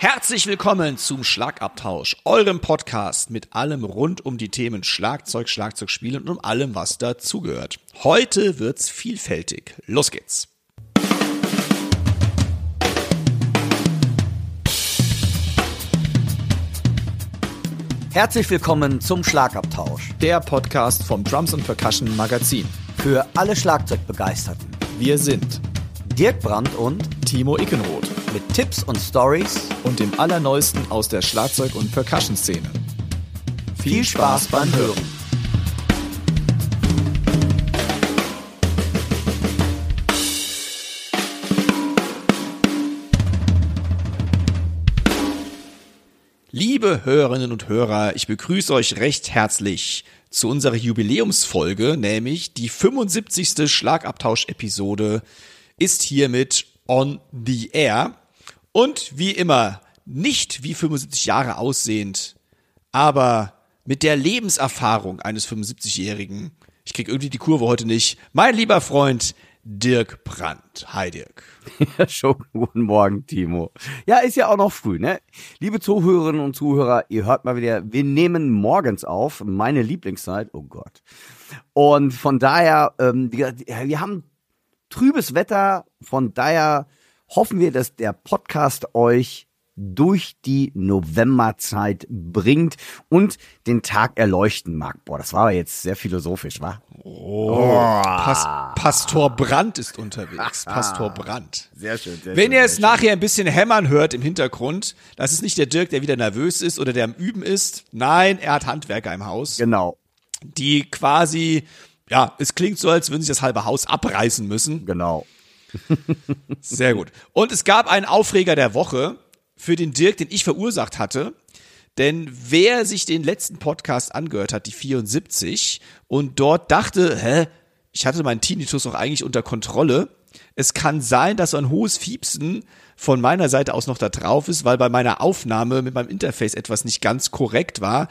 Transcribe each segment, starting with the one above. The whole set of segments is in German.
Herzlich willkommen zum Schlagabtausch, eurem Podcast mit allem rund um die Themen Schlagzeug, Schlagzeugspielen und um allem, was dazugehört. Heute wird's vielfältig. Los geht's. Herzlich willkommen zum Schlagabtausch. Der Podcast vom Drums und Percussion Magazin. Für alle Schlagzeugbegeisterten. Wir sind Dirk Brandt und Timo Ickenroth mit Tipps und Stories und dem Allerneuesten aus der Schlagzeug- und Percussion-Szene. Viel Spaß beim Hören. Liebe Hörerinnen und Hörer, ich begrüße euch recht herzlich zu unserer Jubiläumsfolge, nämlich die 75. Schlagabtausch-Episode ist hiermit on the air. Und wie immer, nicht wie 75 Jahre aussehend, aber mit der Lebenserfahrung eines 75-Jährigen. Ich krieg irgendwie die Kurve heute nicht. Mein lieber Freund Dirk Brandt. Hi Dirk. Ja, schon guten Morgen, Timo. Ja, ist ja auch noch früh, ne? Liebe Zuhörerinnen und Zuhörer, ihr hört mal wieder, wir nehmen morgens auf, meine Lieblingszeit, oh Gott. Und von daher, ähm, wir haben trübes Wetter, von daher hoffen wir, dass der Podcast euch durch die Novemberzeit bringt und den Tag erleuchten mag. Boah, das war jetzt sehr philosophisch, wa? Oh, Pas Pastor Brandt ist unterwegs. Pastor Brandt. Sehr schön. Sehr Wenn schön, ihr es nachher ein bisschen hämmern hört im Hintergrund, das ist nicht der Dirk, der wieder nervös ist oder der am Üben ist. Nein, er hat Handwerker im Haus. Genau, die quasi, ja, es klingt so, als würden sie das halbe Haus abreißen müssen. genau. Sehr gut. Und es gab einen Aufreger der Woche für den Dirk, den ich verursacht hatte. Denn wer sich den letzten Podcast angehört hat, die 74, und dort dachte, hä, ich hatte meinen Tinnitus doch eigentlich unter Kontrolle. Es kann sein, dass so ein hohes Fiepsen von meiner Seite aus noch da drauf ist, weil bei meiner Aufnahme mit meinem Interface etwas nicht ganz korrekt war.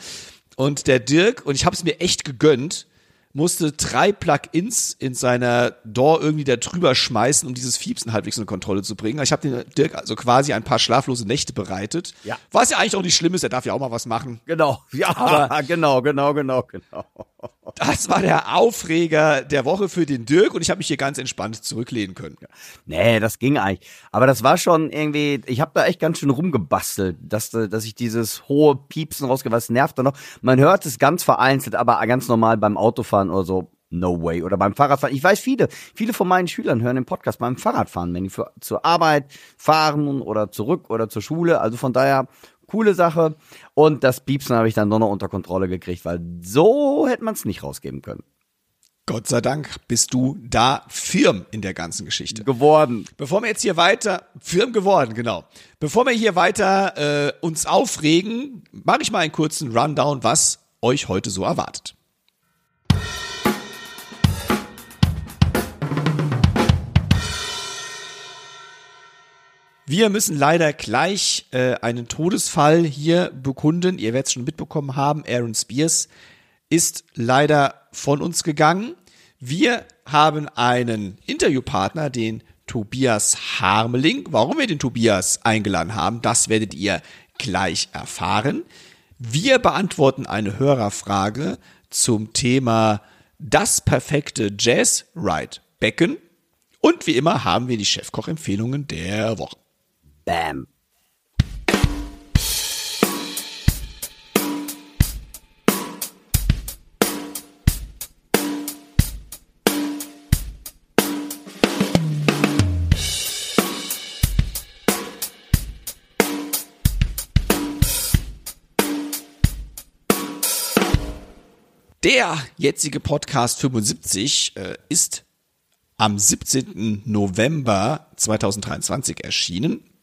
Und der Dirk, und ich habe es mir echt gegönnt, musste drei Plugins in seiner DAW irgendwie da drüber schmeißen, um dieses Fiepsen halbwegs unter Kontrolle zu bringen. Ich habe den Dirk also quasi ein paar schlaflose Nächte bereitet. Ja. Was ja eigentlich auch nicht schlimm ist, er darf ja auch mal was machen. Genau, ja, genau, genau, genau, genau. Das war der Aufreger der Woche für den Dirk und ich habe mich hier ganz entspannt zurücklehnen können. Nee, das ging eigentlich. Aber das war schon irgendwie, ich habe da echt ganz schön rumgebastelt, dass, dass ich dieses hohe Piepsen rausgehe, was nervt da noch. Man hört es ganz vereinzelt, aber ganz normal beim Autofahren oder so, no way. Oder beim Fahrradfahren. Ich weiß, viele, viele von meinen Schülern hören den Podcast beim Fahrradfahren, wenn die für, zur Arbeit fahren oder zurück oder zur Schule. Also von daher, coole Sache. Und das Piepsen habe ich dann doch noch unter Kontrolle gekriegt, weil so hätte man es nicht rausgeben können. Gott sei Dank bist du da firm in der ganzen Geschichte. Geworden. Bevor wir jetzt hier weiter, firm geworden, genau. Bevor wir hier weiter äh, uns aufregen, mache ich mal einen kurzen Rundown, was euch heute so erwartet. Wir müssen leider gleich äh, einen Todesfall hier bekunden. Ihr werdet es schon mitbekommen haben. Aaron Spears ist leider von uns gegangen. Wir haben einen Interviewpartner, den Tobias Harmeling. Warum wir den Tobias eingeladen haben, das werdet ihr gleich erfahren. Wir beantworten eine Hörerfrage zum Thema das perfekte Jazz Ride Becken. Und wie immer haben wir die Chefkoch-Empfehlungen der Woche. Bam. Der jetzige Podcast 75 äh, ist am 17. November 2023 erschienen.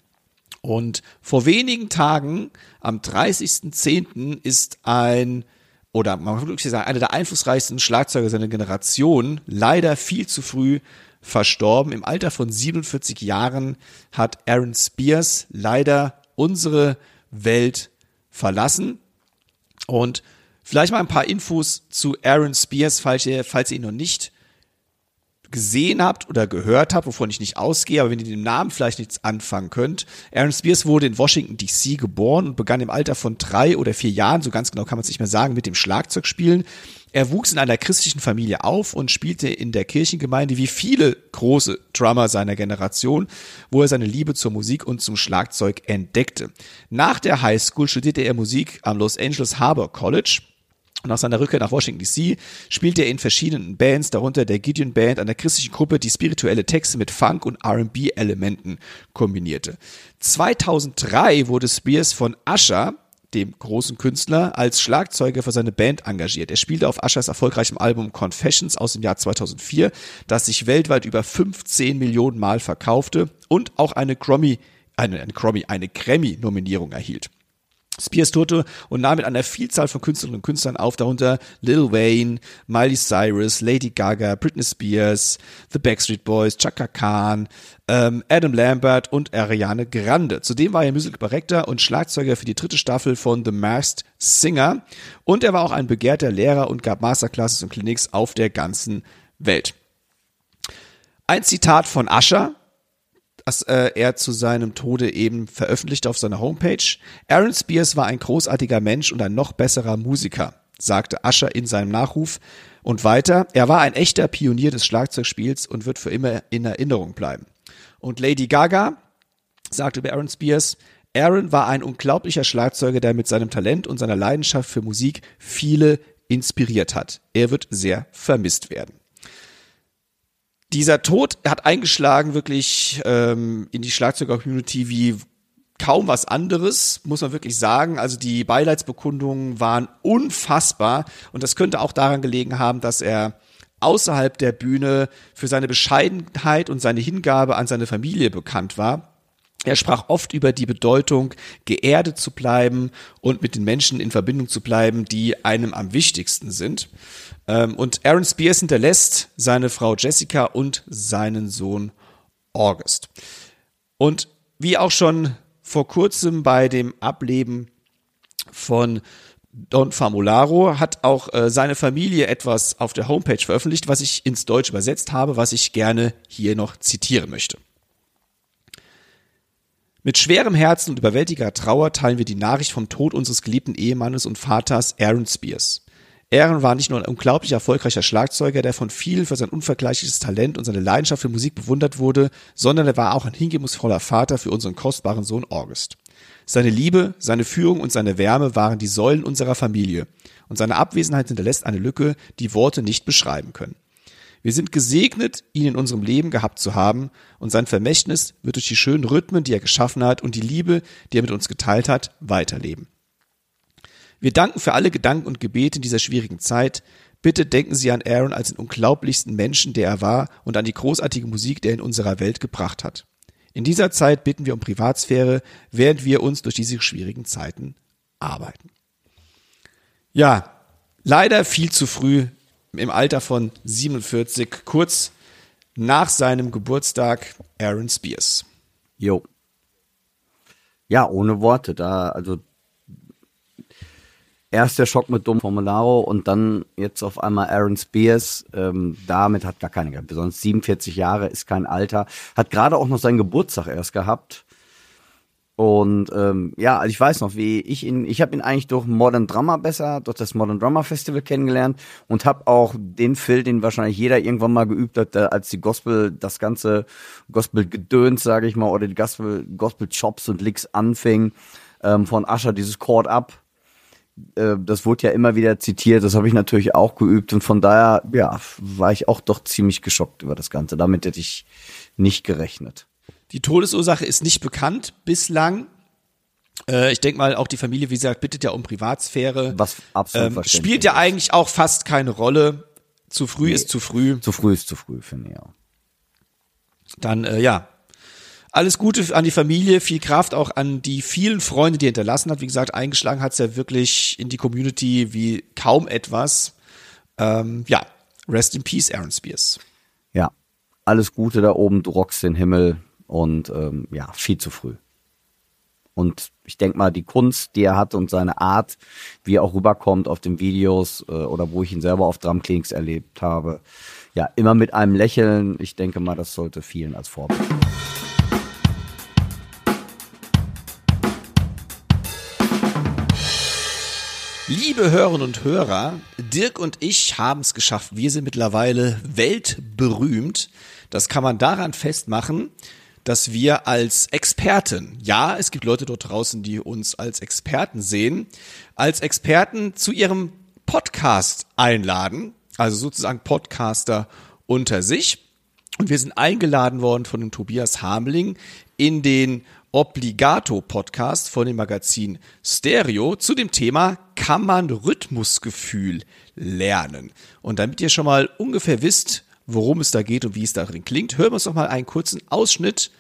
Und vor wenigen Tagen, am 30.10., ist ein, oder man kann wirklich sagen, einer der einflussreichsten Schlagzeuger seiner Generation leider viel zu früh verstorben. Im Alter von 47 Jahren hat Aaron Spears leider unsere Welt verlassen. Und vielleicht mal ein paar Infos zu Aaron Spears, falls ihr, falls ihr ihn noch nicht gesehen habt oder gehört habt, wovon ich nicht ausgehe, aber wenn ihr dem Namen vielleicht nichts anfangen könnt. Aaron Spears wurde in Washington DC geboren und begann im Alter von drei oder vier Jahren, so ganz genau kann man es nicht mehr sagen, mit dem Schlagzeugspielen. Er wuchs in einer christlichen Familie auf und spielte in der Kirchengemeinde wie viele große Drummer seiner Generation, wo er seine Liebe zur Musik und zum Schlagzeug entdeckte. Nach der High School studierte er Musik am Los Angeles Harbor College nach seiner Rückkehr nach Washington DC spielte er in verschiedenen Bands, darunter der Gideon Band, einer christlichen Gruppe, die spirituelle Texte mit Funk- und R&B-Elementen kombinierte. 2003 wurde Spears von Usher, dem großen Künstler, als Schlagzeuger für seine Band engagiert. Er spielte auf Ushers erfolgreichem Album Confessions aus dem Jahr 2004, das sich weltweit über 15 Millionen Mal verkaufte und auch eine Grammy, eine, eine Grammy, eine Grammy-Nominierung erhielt. Spears tourte und nahm mit einer Vielzahl von Künstlerinnen und Künstlern auf, darunter Lil Wayne, Miley Cyrus, Lady Gaga, Britney Spears, The Backstreet Boys, Chaka Khan, ähm, Adam Lambert und Ariane Grande. Zudem war er Musical und Schlagzeuger für die dritte Staffel von The Masked Singer und er war auch ein begehrter Lehrer und gab Masterclasses und Clinics auf der ganzen Welt. Ein Zitat von Ascher, das äh, er zu seinem Tode eben veröffentlichte auf seiner Homepage. Aaron Spears war ein großartiger Mensch und ein noch besserer Musiker, sagte Usher in seinem Nachruf. Und weiter, er war ein echter Pionier des Schlagzeugspiels und wird für immer in Erinnerung bleiben. Und Lady Gaga sagte über Aaron Spears, Aaron war ein unglaublicher Schlagzeuger, der mit seinem Talent und seiner Leidenschaft für Musik viele inspiriert hat. Er wird sehr vermisst werden dieser Tod hat eingeschlagen wirklich ähm, in die Schlagzeuger-Community wie kaum was anderes, muss man wirklich sagen. Also die Beileidsbekundungen waren unfassbar und das könnte auch daran gelegen haben, dass er außerhalb der Bühne für seine Bescheidenheit und seine Hingabe an seine Familie bekannt war. Er sprach oft über die Bedeutung, geerdet zu bleiben und mit den Menschen in Verbindung zu bleiben, die einem am wichtigsten sind. Ähm, und Aaron Spears hinterlässt seine Frau Jessica und seinen Sohn August. Und wie auch schon vor kurzem bei dem Ableben von Don Famularo hat auch äh, seine Familie etwas auf der Homepage veröffentlicht, was ich ins Deutsch übersetzt habe, was ich gerne hier noch zitieren möchte. Mit schwerem Herzen und überwältiger Trauer teilen wir die Nachricht vom Tod unseres geliebten Ehemannes und Vaters Aaron Spears. Aaron war nicht nur ein unglaublich erfolgreicher Schlagzeuger, der von vielen für sein unvergleichliches Talent und seine Leidenschaft für Musik bewundert wurde, sondern er war auch ein hingebungsvoller Vater für unseren kostbaren Sohn August. Seine Liebe, seine Führung und seine Wärme waren die Säulen unserer Familie, und seine Abwesenheit hinterlässt eine Lücke, die Worte nicht beschreiben können. Wir sind gesegnet, ihn in unserem Leben gehabt zu haben, und sein Vermächtnis wird durch die schönen Rhythmen, die er geschaffen hat, und die Liebe, die er mit uns geteilt hat, weiterleben. Wir danken für alle Gedanken und Gebete in dieser schwierigen Zeit. Bitte denken Sie an Aaron als den unglaublichsten Menschen, der er war, und an die großartige Musik, die er in unserer Welt gebracht hat. In dieser Zeit bitten wir um Privatsphäre, während wir uns durch diese schwierigen Zeiten arbeiten. Ja, leider viel zu früh im Alter von 47, kurz nach seinem Geburtstag, Aaron Spears. Jo. Ja, ohne Worte. Da, also erst der Schock mit Dom Formularo und dann jetzt auf einmal Aaron Spears. Ähm, damit hat gar keine gehabt. Besonders 47 Jahre ist kein Alter. Hat gerade auch noch seinen Geburtstag erst gehabt. Und ähm, ja, also ich weiß noch, wie ich ihn, ich habe ihn eigentlich durch Modern Drummer besser, durch das Modern Drummer Festival kennengelernt und habe auch den Phil, den wahrscheinlich jeder irgendwann mal geübt hat, als die Gospel, das ganze Gospel-Gedöns, sage ich mal, oder die Gospel, Gospel-Chops und Licks anfing, ähm, von Usher, dieses Chord Up, äh, das wurde ja immer wieder zitiert, das habe ich natürlich auch geübt und von daher, ja, war ich auch doch ziemlich geschockt über das Ganze. Damit hätte ich nicht gerechnet. Die Todesursache ist nicht bekannt bislang. Äh, ich denke mal, auch die Familie, wie gesagt, bittet ja um Privatsphäre. Was absolut ähm, Spielt ja eigentlich auch fast keine Rolle. Zu früh nee. ist zu früh. Zu früh ist zu früh, finde ich auch. Dann, äh, ja, alles Gute an die Familie, viel Kraft auch an die vielen Freunde, die er hinterlassen hat. Wie gesagt, eingeschlagen hat es ja wirklich in die Community wie kaum etwas. Ähm, ja, rest in peace, Aaron Spears. Ja, alles Gute da oben, du rockst den Himmel und ähm, ja, viel zu früh. Und ich denke mal, die Kunst, die er hat und seine Art, wie er auch rüberkommt auf den Videos äh, oder wo ich ihn selber auf Drumclinics erlebt habe, ja, immer mit einem Lächeln. Ich denke mal, das sollte vielen als Vorbild. Liebe Hörerinnen und Hörer, Dirk und ich haben es geschafft. Wir sind mittlerweile weltberühmt. Das kann man daran festmachen, dass wir als Experten, ja, es gibt Leute dort draußen, die uns als Experten sehen, als Experten zu ihrem Podcast einladen, also sozusagen Podcaster unter sich. Und wir sind eingeladen worden von dem Tobias Hamling in den Obligato-Podcast von dem Magazin Stereo zu dem Thema Kann man Rhythmusgefühl lernen? Und damit ihr schon mal ungefähr wisst, worum es da geht und wie es darin klingt, hören wir uns doch mal einen kurzen Ausschnitt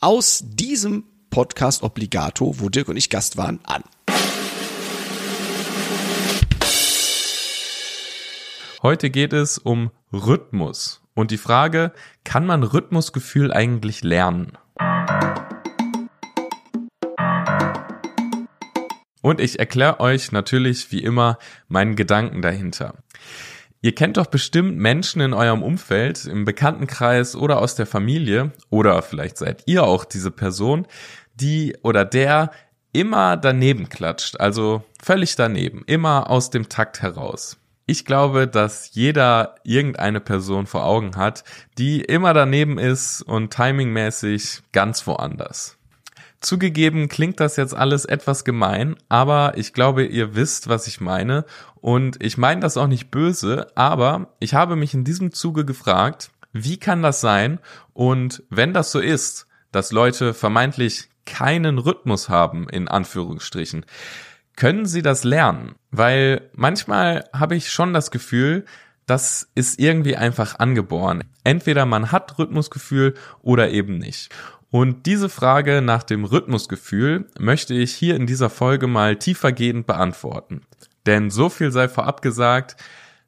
aus diesem Podcast Obligato, wo Dirk und ich Gast waren, an. Heute geht es um Rhythmus und die Frage, kann man Rhythmusgefühl eigentlich lernen? Und ich erkläre euch natürlich wie immer meinen Gedanken dahinter. Ihr kennt doch bestimmt Menschen in eurem Umfeld, im Bekanntenkreis oder aus der Familie, oder vielleicht seid ihr auch diese Person, die oder der immer daneben klatscht, also völlig daneben, immer aus dem Takt heraus. Ich glaube, dass jeder irgendeine Person vor Augen hat, die immer daneben ist und timingmäßig ganz woanders. Zugegeben klingt das jetzt alles etwas gemein, aber ich glaube, ihr wisst, was ich meine. Und ich meine das auch nicht böse, aber ich habe mich in diesem Zuge gefragt, wie kann das sein? Und wenn das so ist, dass Leute vermeintlich keinen Rhythmus haben, in Anführungsstrichen, können sie das lernen? Weil manchmal habe ich schon das Gefühl, das ist irgendwie einfach angeboren. Entweder man hat Rhythmusgefühl oder eben nicht. Und diese Frage nach dem Rhythmusgefühl möchte ich hier in dieser Folge mal tiefergehend beantworten. Denn so viel sei vorab gesagt,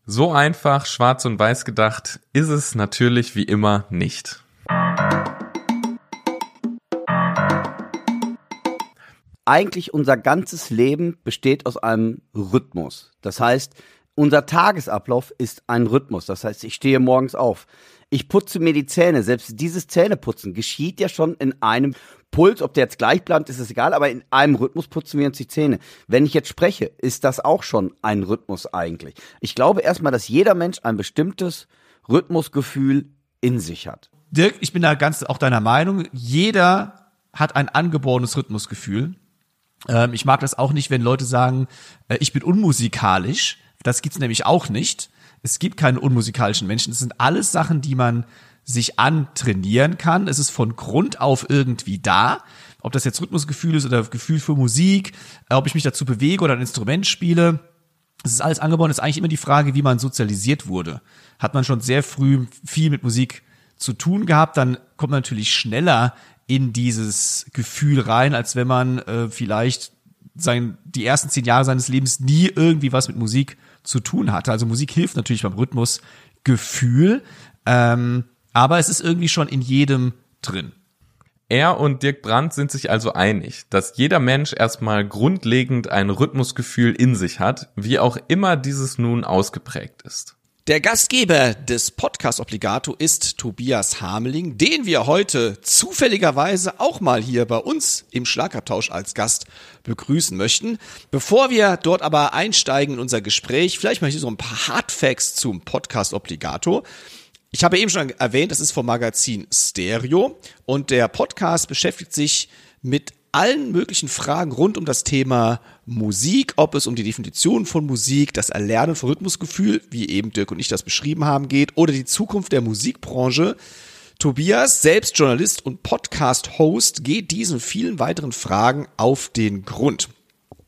so einfach schwarz und weiß gedacht ist es natürlich wie immer nicht. Eigentlich unser ganzes Leben besteht aus einem Rhythmus. Das heißt, unser Tagesablauf ist ein Rhythmus. Das heißt, ich stehe morgens auf ich putze mir die Zähne. Selbst dieses Zähneputzen geschieht ja schon in einem Puls, ob der jetzt gleich bleibt, ist es egal, aber in einem Rhythmus putzen wir uns die Zähne. Wenn ich jetzt spreche, ist das auch schon ein Rhythmus eigentlich. Ich glaube erstmal, dass jeder Mensch ein bestimmtes Rhythmusgefühl in sich hat. Dirk, ich bin da ganz auch deiner Meinung. Jeder hat ein angeborenes Rhythmusgefühl. Ähm, ich mag das auch nicht, wenn Leute sagen, äh, ich bin unmusikalisch. Das gibt's nämlich auch nicht es gibt keine unmusikalischen Menschen. Es sind alles Sachen, die man sich antrainieren kann. Es ist von Grund auf irgendwie da. Ob das jetzt Rhythmusgefühl ist oder Gefühl für Musik, äh, ob ich mich dazu bewege oder ein Instrument spiele. Es ist alles angeboren. Es ist eigentlich immer die Frage, wie man sozialisiert wurde. Hat man schon sehr früh viel mit Musik zu tun gehabt, dann kommt man natürlich schneller in dieses Gefühl rein, als wenn man äh, vielleicht sein, die ersten zehn Jahre seines Lebens nie irgendwie was mit Musik zu tun hatte. Also Musik hilft natürlich beim Rhythmusgefühl, ähm, aber es ist irgendwie schon in jedem drin. Er und Dirk Brandt sind sich also einig, dass jeder Mensch erstmal grundlegend ein Rhythmusgefühl in sich hat, wie auch immer dieses nun ausgeprägt ist. Der Gastgeber des Podcast Obligato ist Tobias Hameling, den wir heute zufälligerweise auch mal hier bei uns im Schlagabtausch als Gast begrüßen möchten. Bevor wir dort aber einsteigen in unser Gespräch, vielleicht mal hier so ein paar Hardfacts zum Podcast Obligato. Ich habe eben schon erwähnt, das ist vom Magazin Stereo und der Podcast beschäftigt sich mit allen möglichen Fragen rund um das Thema Musik, ob es um die Definition von Musik, das Erlernen von Rhythmusgefühl, wie eben Dirk und ich das beschrieben haben, geht, oder die Zukunft der Musikbranche. Tobias, selbst Journalist und Podcast-Host, geht diesen vielen weiteren Fragen auf den Grund.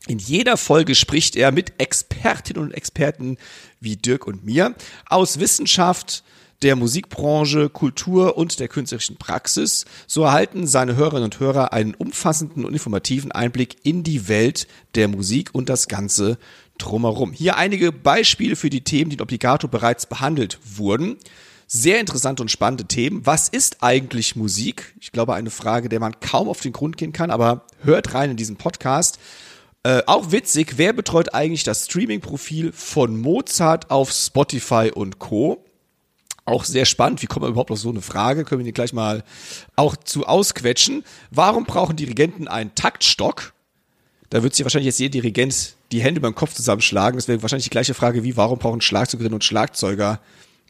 In jeder Folge spricht er mit Expertinnen und Experten wie Dirk und mir aus Wissenschaft, der Musikbranche, Kultur und der künstlerischen Praxis. So erhalten seine Hörerinnen und Hörer einen umfassenden und informativen Einblick in die Welt der Musik und das Ganze drumherum. Hier einige Beispiele für die Themen, die in Obligato bereits behandelt wurden. Sehr interessante und spannende Themen. Was ist eigentlich Musik? Ich glaube, eine Frage, der man kaum auf den Grund gehen kann, aber hört rein in diesen Podcast. Äh, auch witzig, wer betreut eigentlich das Streaming-Profil von Mozart auf Spotify und Co.? Auch sehr spannend. Wie kommt man überhaupt auf so eine Frage? Können wir die gleich mal auch zu ausquetschen. Warum brauchen Dirigenten einen Taktstock? Da wird sich wahrscheinlich jetzt jeder Dirigent die Hände beim Kopf zusammenschlagen. Das wäre wahrscheinlich die gleiche Frage wie, warum brauchen Schlagzeugerinnen und Schlagzeuger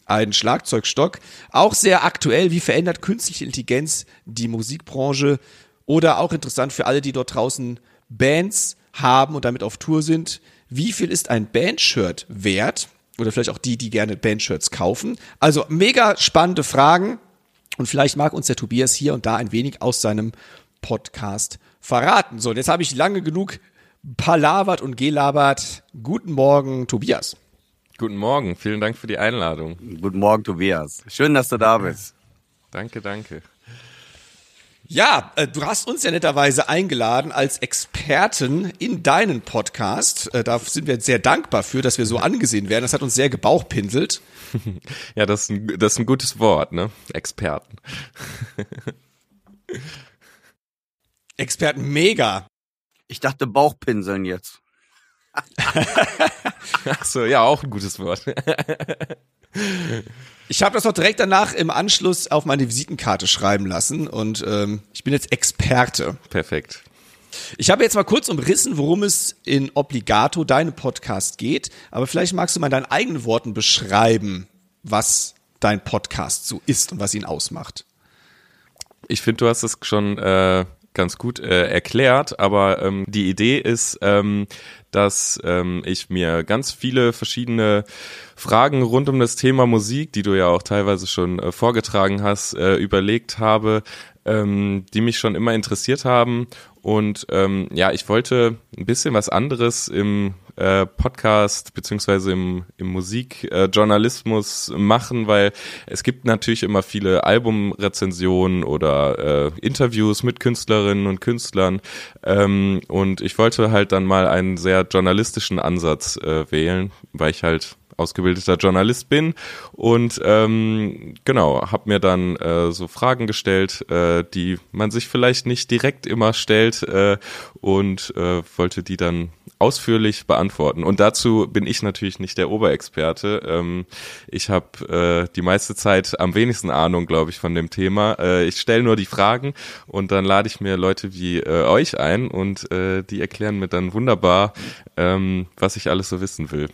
einen Schlagzeugstock? Auch sehr aktuell, wie verändert künstliche Intelligenz die Musikbranche? Oder auch interessant für alle, die dort draußen Bands haben und damit auf Tour sind. Wie viel ist ein Bandshirt wert? Oder vielleicht auch die, die gerne Bandshirts kaufen. Also mega spannende Fragen und vielleicht mag uns der Tobias hier und da ein wenig aus seinem Podcast verraten. So, und jetzt habe ich lange genug palavert und gelabert. Guten Morgen, Tobias. Guten Morgen, vielen Dank für die Einladung. Guten Morgen, Tobias. Schön, dass du da bist. Danke, danke. Ja, äh, du hast uns ja netterweise eingeladen als Experten in deinen Podcast. Äh, da sind wir sehr dankbar für, dass wir so angesehen werden. Das hat uns sehr gebauchpinselt. Ja, das ist ein, das ist ein gutes Wort, ne? Experten. Experten mega. Ich dachte Bauchpinseln jetzt. Ach so, ja, auch ein gutes Wort. Ich habe das noch direkt danach im Anschluss auf meine Visitenkarte schreiben lassen und ähm, ich bin jetzt Experte. Perfekt. Ich habe jetzt mal kurz umrissen, worum es in Obligato, deinem Podcast geht, aber vielleicht magst du mal in deinen eigenen Worten beschreiben, was dein Podcast so ist und was ihn ausmacht. Ich finde, du hast es schon äh, ganz gut äh, erklärt, aber ähm, die Idee ist, ähm, dass ähm, ich mir ganz viele verschiedene Fragen rund um das Thema Musik, die du ja auch teilweise schon äh, vorgetragen hast, äh, überlegt habe, ähm, die mich schon immer interessiert haben. Und ähm, ja, ich wollte ein bisschen was anderes im äh, Podcast beziehungsweise im, im Musikjournalismus äh, machen, weil es gibt natürlich immer viele Albumrezensionen oder äh, Interviews mit Künstlerinnen und Künstlern. Ähm, und ich wollte halt dann mal einen sehr journalistischen Ansatz äh, wählen, weil ich halt ausgebildeter Journalist bin und ähm, genau habe mir dann äh, so Fragen gestellt, äh, die man sich vielleicht nicht direkt immer stellt äh, und äh, wollte die dann ausführlich beantworten. Und dazu bin ich natürlich nicht der Oberexperte. Ähm, ich habe äh, die meiste Zeit am wenigsten Ahnung, glaube ich, von dem Thema. Äh, ich stelle nur die Fragen und dann lade ich mir Leute wie äh, euch ein und äh, die erklären mir dann wunderbar, ähm, was ich alles so wissen will.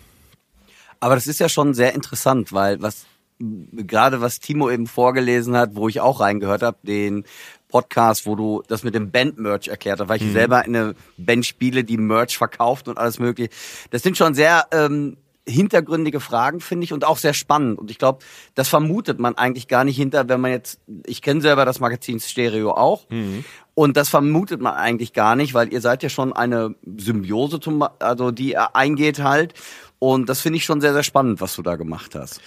Aber das ist ja schon sehr interessant, weil was gerade was Timo eben vorgelesen hat, wo ich auch reingehört habe, den Podcast, wo du das mit dem Band-Merch erklärt hast, weil ich mhm. selber eine Band spiele, die Merch verkauft und alles mögliche. Das sind schon sehr ähm, hintergründige Fragen, finde ich, und auch sehr spannend. Und ich glaube, das vermutet man eigentlich gar nicht hinter, wenn man jetzt, ich kenne selber das Magazin Stereo auch. Mhm. Und das vermutet man eigentlich gar nicht, weil ihr seid ja schon eine Symbiose, also die eingeht halt. Und das finde ich schon sehr, sehr spannend, was du da gemacht hast.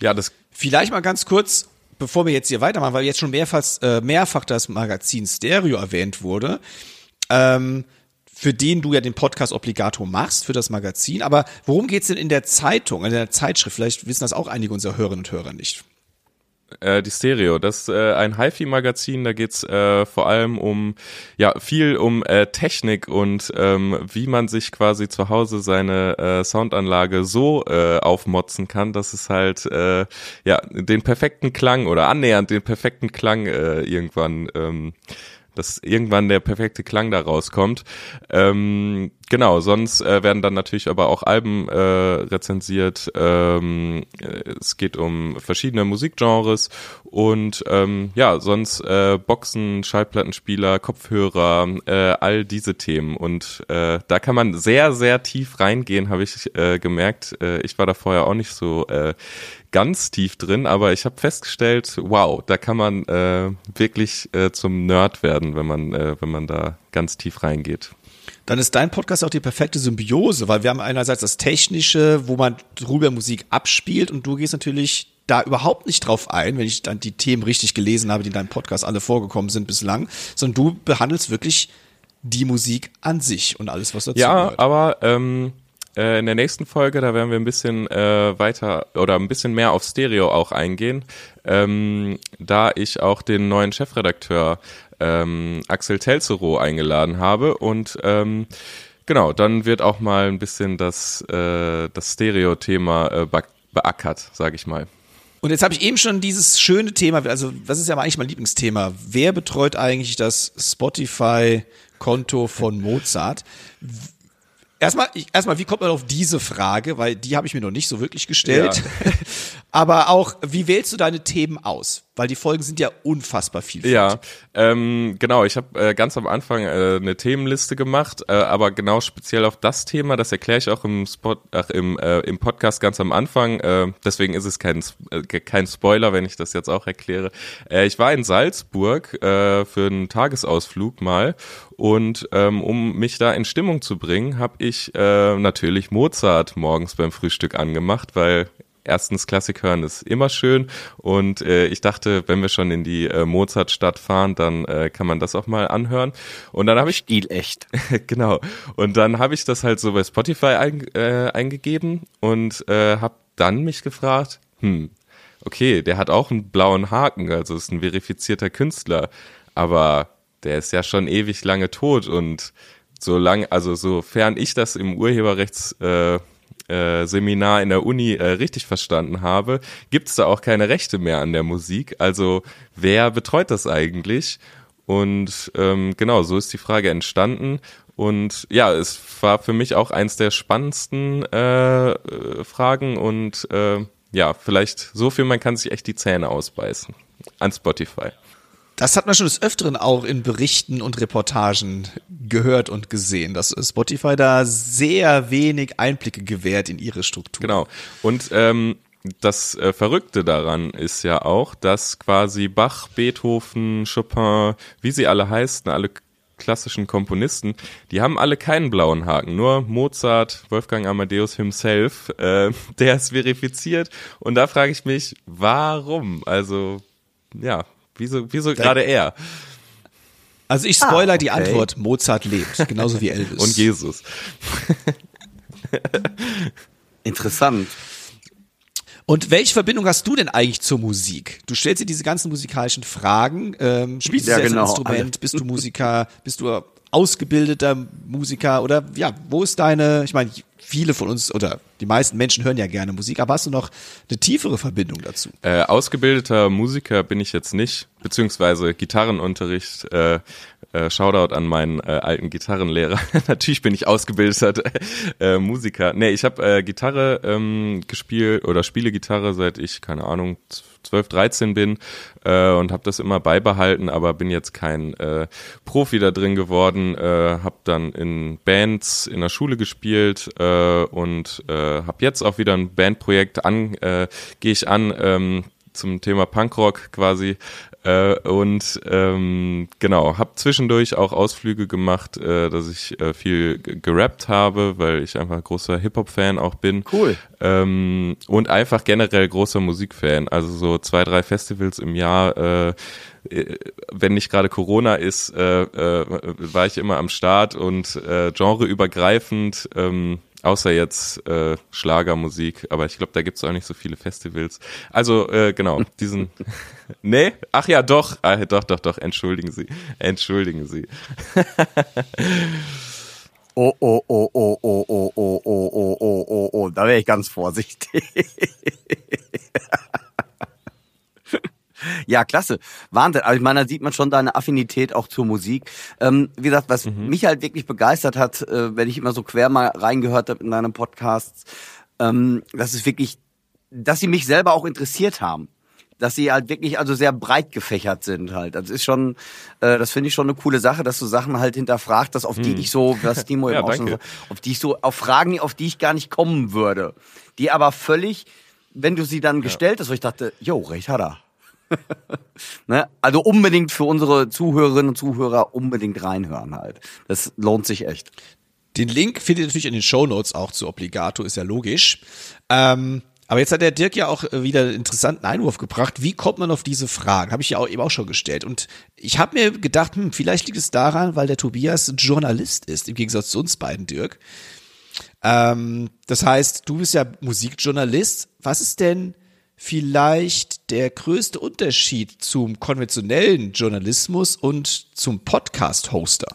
Ja, das vielleicht mal ganz kurz bevor wir jetzt hier weitermachen, weil jetzt schon mehrfach, äh, mehrfach das Magazin Stereo erwähnt wurde, ähm, für den du ja den Podcast Obligato machst, für das Magazin. Aber worum geht's denn in der Zeitung, in der Zeitschrift? Vielleicht wissen das auch einige unserer Hörerinnen und Hörer nicht. Äh, die Stereo, das ist äh, ein HiFi-Magazin, da geht's äh, vor allem um, ja, viel um äh, Technik und ähm, wie man sich quasi zu Hause seine äh, Soundanlage so äh, aufmotzen kann, dass es halt, äh, ja, den perfekten Klang oder annähernd den perfekten Klang äh, irgendwann ähm, dass irgendwann der perfekte Klang da rauskommt. Ähm, genau, sonst äh, werden dann natürlich aber auch Alben äh, rezensiert. Ähm, äh, es geht um verschiedene Musikgenres und ähm, ja, sonst äh, Boxen, Schallplattenspieler, Kopfhörer, äh, all diese Themen. Und äh, da kann man sehr, sehr tief reingehen, habe ich äh, gemerkt. Äh, ich war da vorher auch nicht so äh, ganz tief drin, aber ich habe festgestellt, wow, da kann man äh, wirklich äh, zum Nerd werden, wenn man, äh, wenn man da ganz tief reingeht. Dann ist dein Podcast auch die perfekte Symbiose, weil wir haben einerseits das Technische, wo man drüber Musik abspielt und du gehst natürlich da überhaupt nicht drauf ein, wenn ich dann die Themen richtig gelesen habe, die in deinem Podcast alle vorgekommen sind bislang, sondern du behandelst wirklich die Musik an sich und alles, was dazu ja, gehört. aber ähm, äh, in der nächsten Folge, da werden wir ein bisschen äh, weiter oder ein bisschen mehr auf Stereo auch eingehen, ähm, da ich auch den neuen Chefredakteur ähm, Axel Telzero eingeladen habe und ähm, genau, dann wird auch mal ein bisschen das, äh, das Stereo-Thema äh, beackert, sage ich mal. Und jetzt habe ich eben schon dieses schöne Thema, also was ist ja eigentlich mein Lieblingsthema? Wer betreut eigentlich das Spotify-Konto von Mozart? Erstmal, ich, erstmal, wie kommt man auf diese Frage? Weil die habe ich mir noch nicht so wirklich gestellt. Ja. Aber auch, wie wählst du deine Themen aus? Weil die Folgen sind ja unfassbar viel. Ja, ähm, genau. Ich habe äh, ganz am Anfang äh, eine Themenliste gemacht, äh, aber genau speziell auf das Thema, das erkläre ich auch im Spot, ach, im, äh, im Podcast ganz am Anfang. Äh, deswegen ist es kein, äh, kein Spoiler, wenn ich das jetzt auch erkläre. Äh, ich war in Salzburg äh, für einen Tagesausflug mal und ähm, um mich da in Stimmung zu bringen, habe ich äh, natürlich Mozart morgens beim Frühstück angemacht, weil erstens Klassik hören ist immer schön und äh, ich dachte, wenn wir schon in die äh, Mozartstadt fahren, dann äh, kann man das auch mal anhören. Und dann habe ich Stil echt. genau. Und dann habe ich das halt so bei Spotify ein, äh, eingegeben und äh, habe dann mich gefragt, hm, okay, der hat auch einen blauen Haken, also ist ein verifizierter Künstler, aber der ist ja schon ewig lange tot und so lang, also sofern ich das im Urheberrechts äh, äh, Seminar in der Uni äh, richtig verstanden habe, gibt es da auch keine Rechte mehr an der Musik. Also wer betreut das eigentlich? Und ähm, genau, so ist die Frage entstanden. Und ja, es war für mich auch eins der spannendsten äh, äh Fragen und äh, ja, vielleicht so viel, man kann sich echt die Zähne ausbeißen an Spotify. Das hat man schon des Öfteren auch in Berichten und Reportagen gehört und gesehen, dass Spotify da sehr wenig Einblicke gewährt in ihre Struktur. Genau. Und ähm, das äh, Verrückte daran ist ja auch, dass quasi Bach, Beethoven, Chopin, wie sie alle heißen, alle klassischen Komponisten, die haben alle keinen blauen Haken. Nur Mozart, Wolfgang Amadeus himself, äh, der ist verifiziert. Und da frage ich mich, warum? Also, ja, Wieso, wieso gerade er? Also ich spoiler ah, okay. die Antwort, Mozart lebt, genauso wie Elvis. Und Jesus. Interessant. Und welche Verbindung hast du denn eigentlich zur Musik? Du stellst dir diese ganzen musikalischen Fragen. Ähm, spielst du ja, genau, ein Instrument? Alle. Bist du Musiker? Bist du ausgebildeter Musiker? Oder ja, wo ist deine, ich meine, viele von uns oder die meisten Menschen hören ja gerne Musik, aber hast du noch eine tiefere Verbindung dazu? Äh, ausgebildeter Musiker bin ich jetzt nicht, beziehungsweise Gitarrenunterricht, äh, äh, Shoutout an meinen äh, alten Gitarrenlehrer. Natürlich bin ich ausgebildeter äh, Musiker. Nee, ich habe äh, Gitarre ähm, gespielt oder spiele Gitarre seit ich, keine Ahnung, 12, 13 bin äh, und habe das immer beibehalten, aber bin jetzt kein äh, Profi da drin geworden. Äh, habe dann in Bands in der Schule gespielt äh, und äh, habe jetzt auch wieder ein Bandprojekt an, äh, gehe ich an. Ähm, zum Thema Punkrock quasi äh, und ähm, genau, habe zwischendurch auch Ausflüge gemacht, äh, dass ich äh, viel gerappt habe, weil ich einfach großer Hip-Hop-Fan auch bin. Cool. Ähm, und einfach generell großer Musikfan. Also so zwei, drei Festivals im Jahr. Äh, äh wenn nicht gerade Corona ist, äh, äh, war ich immer am Start und äh, genreübergreifend. Ähm, Außer jetzt äh, Schlagermusik, aber ich glaube, da gibt's auch nicht so viele Festivals. Also äh, genau, diesen. nee? Ach ja, doch. Ah, doch, doch, doch. Entschuldigen Sie. Entschuldigen Sie. oh, oh, oh, oh, oh, oh, oh, oh, oh, oh, oh, oh. Da wäre ich ganz vorsichtig. Ja, klasse. Wahnsinn. Also ich meine, da sieht man schon deine Affinität auch zur Musik. Ähm, wie gesagt, was mhm. mich halt wirklich begeistert hat, äh, wenn ich immer so quer mal reingehört habe in deinem Podcast, ähm, das ist wirklich, dass sie mich selber auch interessiert haben. Dass sie halt wirklich also sehr breit gefächert sind halt. Das ist schon, äh, das finde ich schon eine coole Sache, dass du Sachen halt hinterfragt, dass auf die mhm. ich so, was Timo ja, eben auch schon so, auf die ich so, auf Fragen, auf die ich gar nicht kommen würde. Die aber völlig, wenn du sie dann ja. gestellt hast, wo ich dachte, jo, recht hat er ne? Also unbedingt für unsere Zuhörerinnen und Zuhörer unbedingt reinhören halt. Das lohnt sich echt. Den Link findet ihr natürlich in den Show Notes auch zu Obligato, ist ja logisch. Ähm, aber jetzt hat der Dirk ja auch wieder einen interessanten Einwurf gebracht. Wie kommt man auf diese Fragen? Habe ich ja auch eben auch schon gestellt. Und ich habe mir gedacht, hm, vielleicht liegt es daran, weil der Tobias Journalist ist, im Gegensatz zu uns beiden, Dirk. Ähm, das heißt, du bist ja Musikjournalist. Was ist denn vielleicht der größte Unterschied zum konventionellen Journalismus und zum Podcast-Hoster?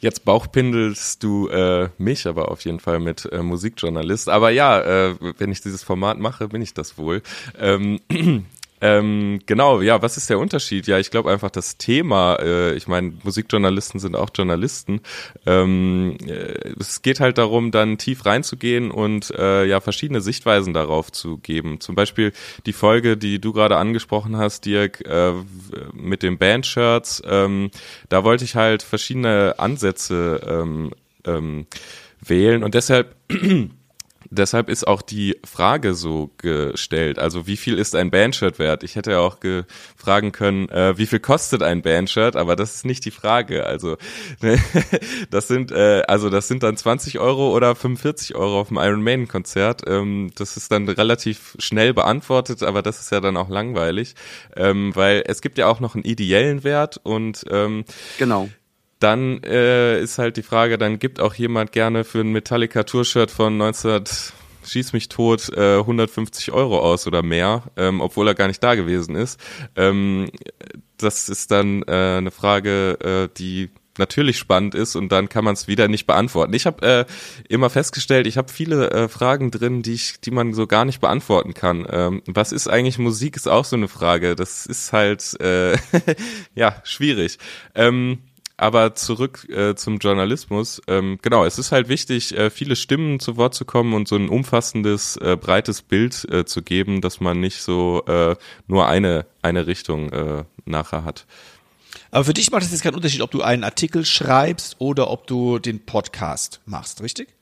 Jetzt bauchpindelst du äh, mich aber auf jeden Fall mit äh, Musikjournalist. Aber ja, äh, wenn ich dieses Format mache, bin ich das wohl. Ähm, ähm, genau, ja, was ist der Unterschied? Ja, ich glaube einfach das Thema, äh, ich meine, Musikjournalisten sind auch Journalisten. Ähm, äh, es geht halt darum, dann tief reinzugehen und äh, ja, verschiedene Sichtweisen darauf zu geben. Zum Beispiel die Folge, die du gerade angesprochen hast, Dirk, äh, mit den Bandshirts. Ähm, da wollte ich halt verschiedene Ansätze ähm, ähm, wählen und deshalb deshalb ist auch die Frage so gestellt. Also wie viel ist ein Bandshirt wert? Ich hätte ja auch fragen können, äh, wie viel kostet ein Bandshirt, aber das ist nicht die Frage. Also das sind äh, also das sind dann 20 Euro oder 45 Euro auf dem Iron Maiden Konzert. Ähm, das ist dann relativ schnell beantwortet, aber das ist ja dann auch langweilig, ähm, weil es gibt ja auch noch einen ideellen Wert und ähm, genau dann äh, ist halt die Frage, dann gibt auch jemand gerne für ein Metallica Tour-Shirt von 19 schieß mich tot äh, 150 Euro aus oder mehr, ähm, obwohl er gar nicht da gewesen ist. Ähm, das ist dann äh, eine Frage, äh, die natürlich spannend ist und dann kann man es wieder nicht beantworten. Ich habe äh, immer festgestellt, ich habe viele äh, Fragen drin, die ich, die man so gar nicht beantworten kann. Ähm, was ist eigentlich Musik? Ist auch so eine Frage. Das ist halt äh, ja schwierig. Ähm, aber zurück äh, zum Journalismus. Ähm, genau, es ist halt wichtig, äh, viele Stimmen zu Wort zu kommen und so ein umfassendes, äh, breites Bild äh, zu geben, dass man nicht so äh, nur eine, eine Richtung äh, nachher hat. Aber für dich macht es jetzt keinen Unterschied, ob du einen Artikel schreibst oder ob du den Podcast machst, richtig?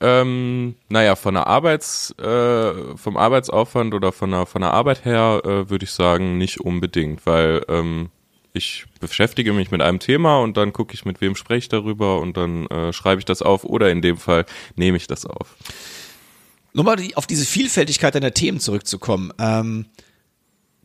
Ähm, naja, von der Arbeits, äh, vom Arbeitsaufwand oder von der, von der Arbeit her äh, würde ich sagen, nicht unbedingt, weil ähm, ich beschäftige mich mit einem Thema und dann gucke ich, mit wem spreche ich darüber und dann äh, schreibe ich das auf oder in dem Fall nehme ich das auf. Nur mal auf diese Vielfältigkeit deiner Themen zurückzukommen. Ähm,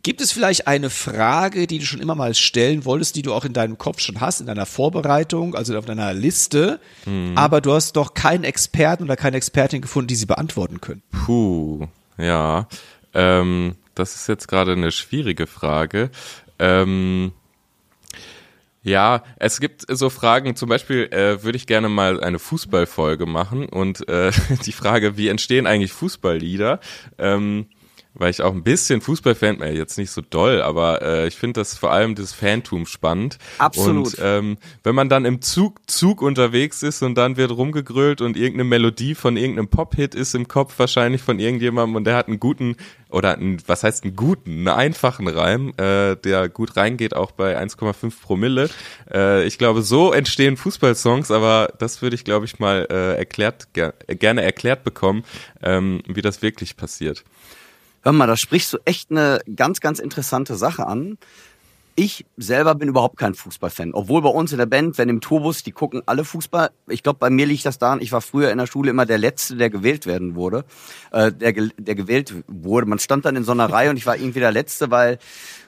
gibt es vielleicht eine Frage, die du schon immer mal stellen wolltest, die du auch in deinem Kopf schon hast, in deiner Vorbereitung, also auf deiner Liste, mhm. aber du hast doch keinen Experten oder keine Expertin gefunden, die sie beantworten können? Puh, ja. Ähm, das ist jetzt gerade eine schwierige Frage. Ähm, ja, es gibt so Fragen, zum Beispiel äh, würde ich gerne mal eine Fußballfolge machen und äh, die Frage, wie entstehen eigentlich Fußballlieder? Ähm, weil ich auch ein bisschen Fußballfan, äh, jetzt nicht so doll, aber äh, ich finde das vor allem das Fantum spannend. Absolut. Und ähm, wenn man dann im Zug, Zug unterwegs ist und dann wird rumgegrölt und irgendeine Melodie von irgendeinem Pop-Hit ist im Kopf wahrscheinlich von irgendjemandem und der hat einen guten oder einen, was heißt einen guten, einen einfachen Reim, äh, der gut reingeht, auch bei 1,5 Promille. Äh, ich glaube, so entstehen Fußballsongs, aber das würde ich, glaube ich, mal äh, erklärt, ger gerne erklärt bekommen, ähm, wie das wirklich passiert. Hör mal, da sprichst du echt eine ganz, ganz interessante Sache an. Ich selber bin überhaupt kein Fußballfan. Obwohl bei uns in der Band, wenn im Tourbus, die gucken alle Fußball. Ich glaube, bei mir liegt das daran, ich war früher in der Schule immer der Letzte, der gewählt werden wurde. Äh, der, der gewählt wurde. Man stand dann in so einer Reihe und ich war irgendwie der Letzte, weil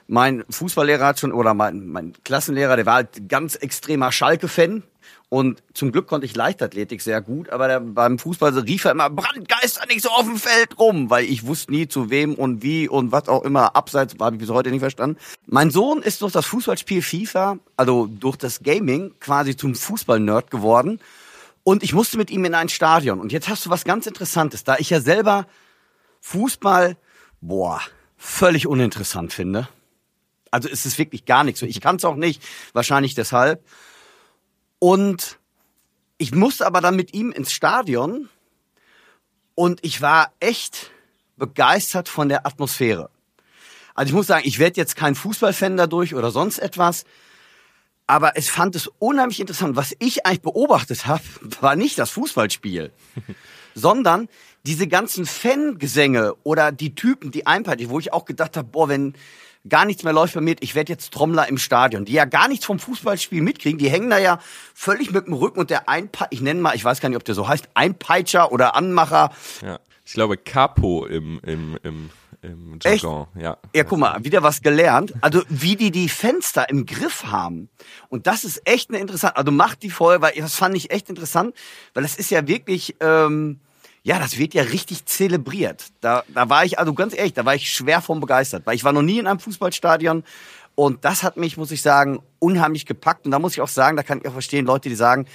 mein Fußballlehrer hat schon, oder mein, mein Klassenlehrer, der war halt ganz extremer Schalke-Fan. Und zum Glück konnte ich Leichtathletik sehr gut, aber der, beim Fußball rief er immer, Brandgeister nicht so auf dem Feld rum, weil ich wusste nie zu wem und wie und was auch immer. Abseits habe ich bis heute nicht verstanden. Mein Sohn ist durch das Fußballspiel FIFA, also durch das Gaming, quasi zum Fußballnerd geworden. Und ich musste mit ihm in ein Stadion. Und jetzt hast du was ganz Interessantes, da ich ja selber Fußball, boah, völlig uninteressant finde. Also ist es wirklich gar nichts. Ich kann es auch nicht, wahrscheinlich deshalb. Und ich musste aber dann mit ihm ins Stadion und ich war echt begeistert von der Atmosphäre. Also ich muss sagen, ich werde jetzt kein Fußballfan dadurch oder sonst etwas, aber es fand es unheimlich interessant. Was ich eigentlich beobachtet habe, war nicht das Fußballspiel, sondern diese ganzen Fangesänge oder die Typen, die einpeitschen, wo ich auch gedacht habe, boah, wenn gar nichts mehr läuft bei mir, ich werde jetzt Trommler im Stadion, die ja gar nichts vom Fußballspiel mitkriegen, die hängen da ja völlig mit dem Rücken und der Einpe ich nenne mal, ich weiß gar nicht, ob der so heißt, Einpeitscher oder Anmacher. Ja, ich glaube Capo im, im, im im Jargon. Ja. Ja, guck mal, wieder was gelernt. Also wie die die Fenster im Griff haben. Und das ist echt eine interessante, also macht die Folge, weil das fand ich echt interessant, weil das ist ja wirklich, ähm, ja, das wird ja richtig zelebriert. Da, da war ich, also ganz ehrlich, da war ich schwer von begeistert, weil ich war noch nie in einem Fußballstadion und das hat mich, muss ich sagen, unheimlich gepackt. Und da muss ich auch sagen, da kann ich auch verstehen, Leute, die sagen,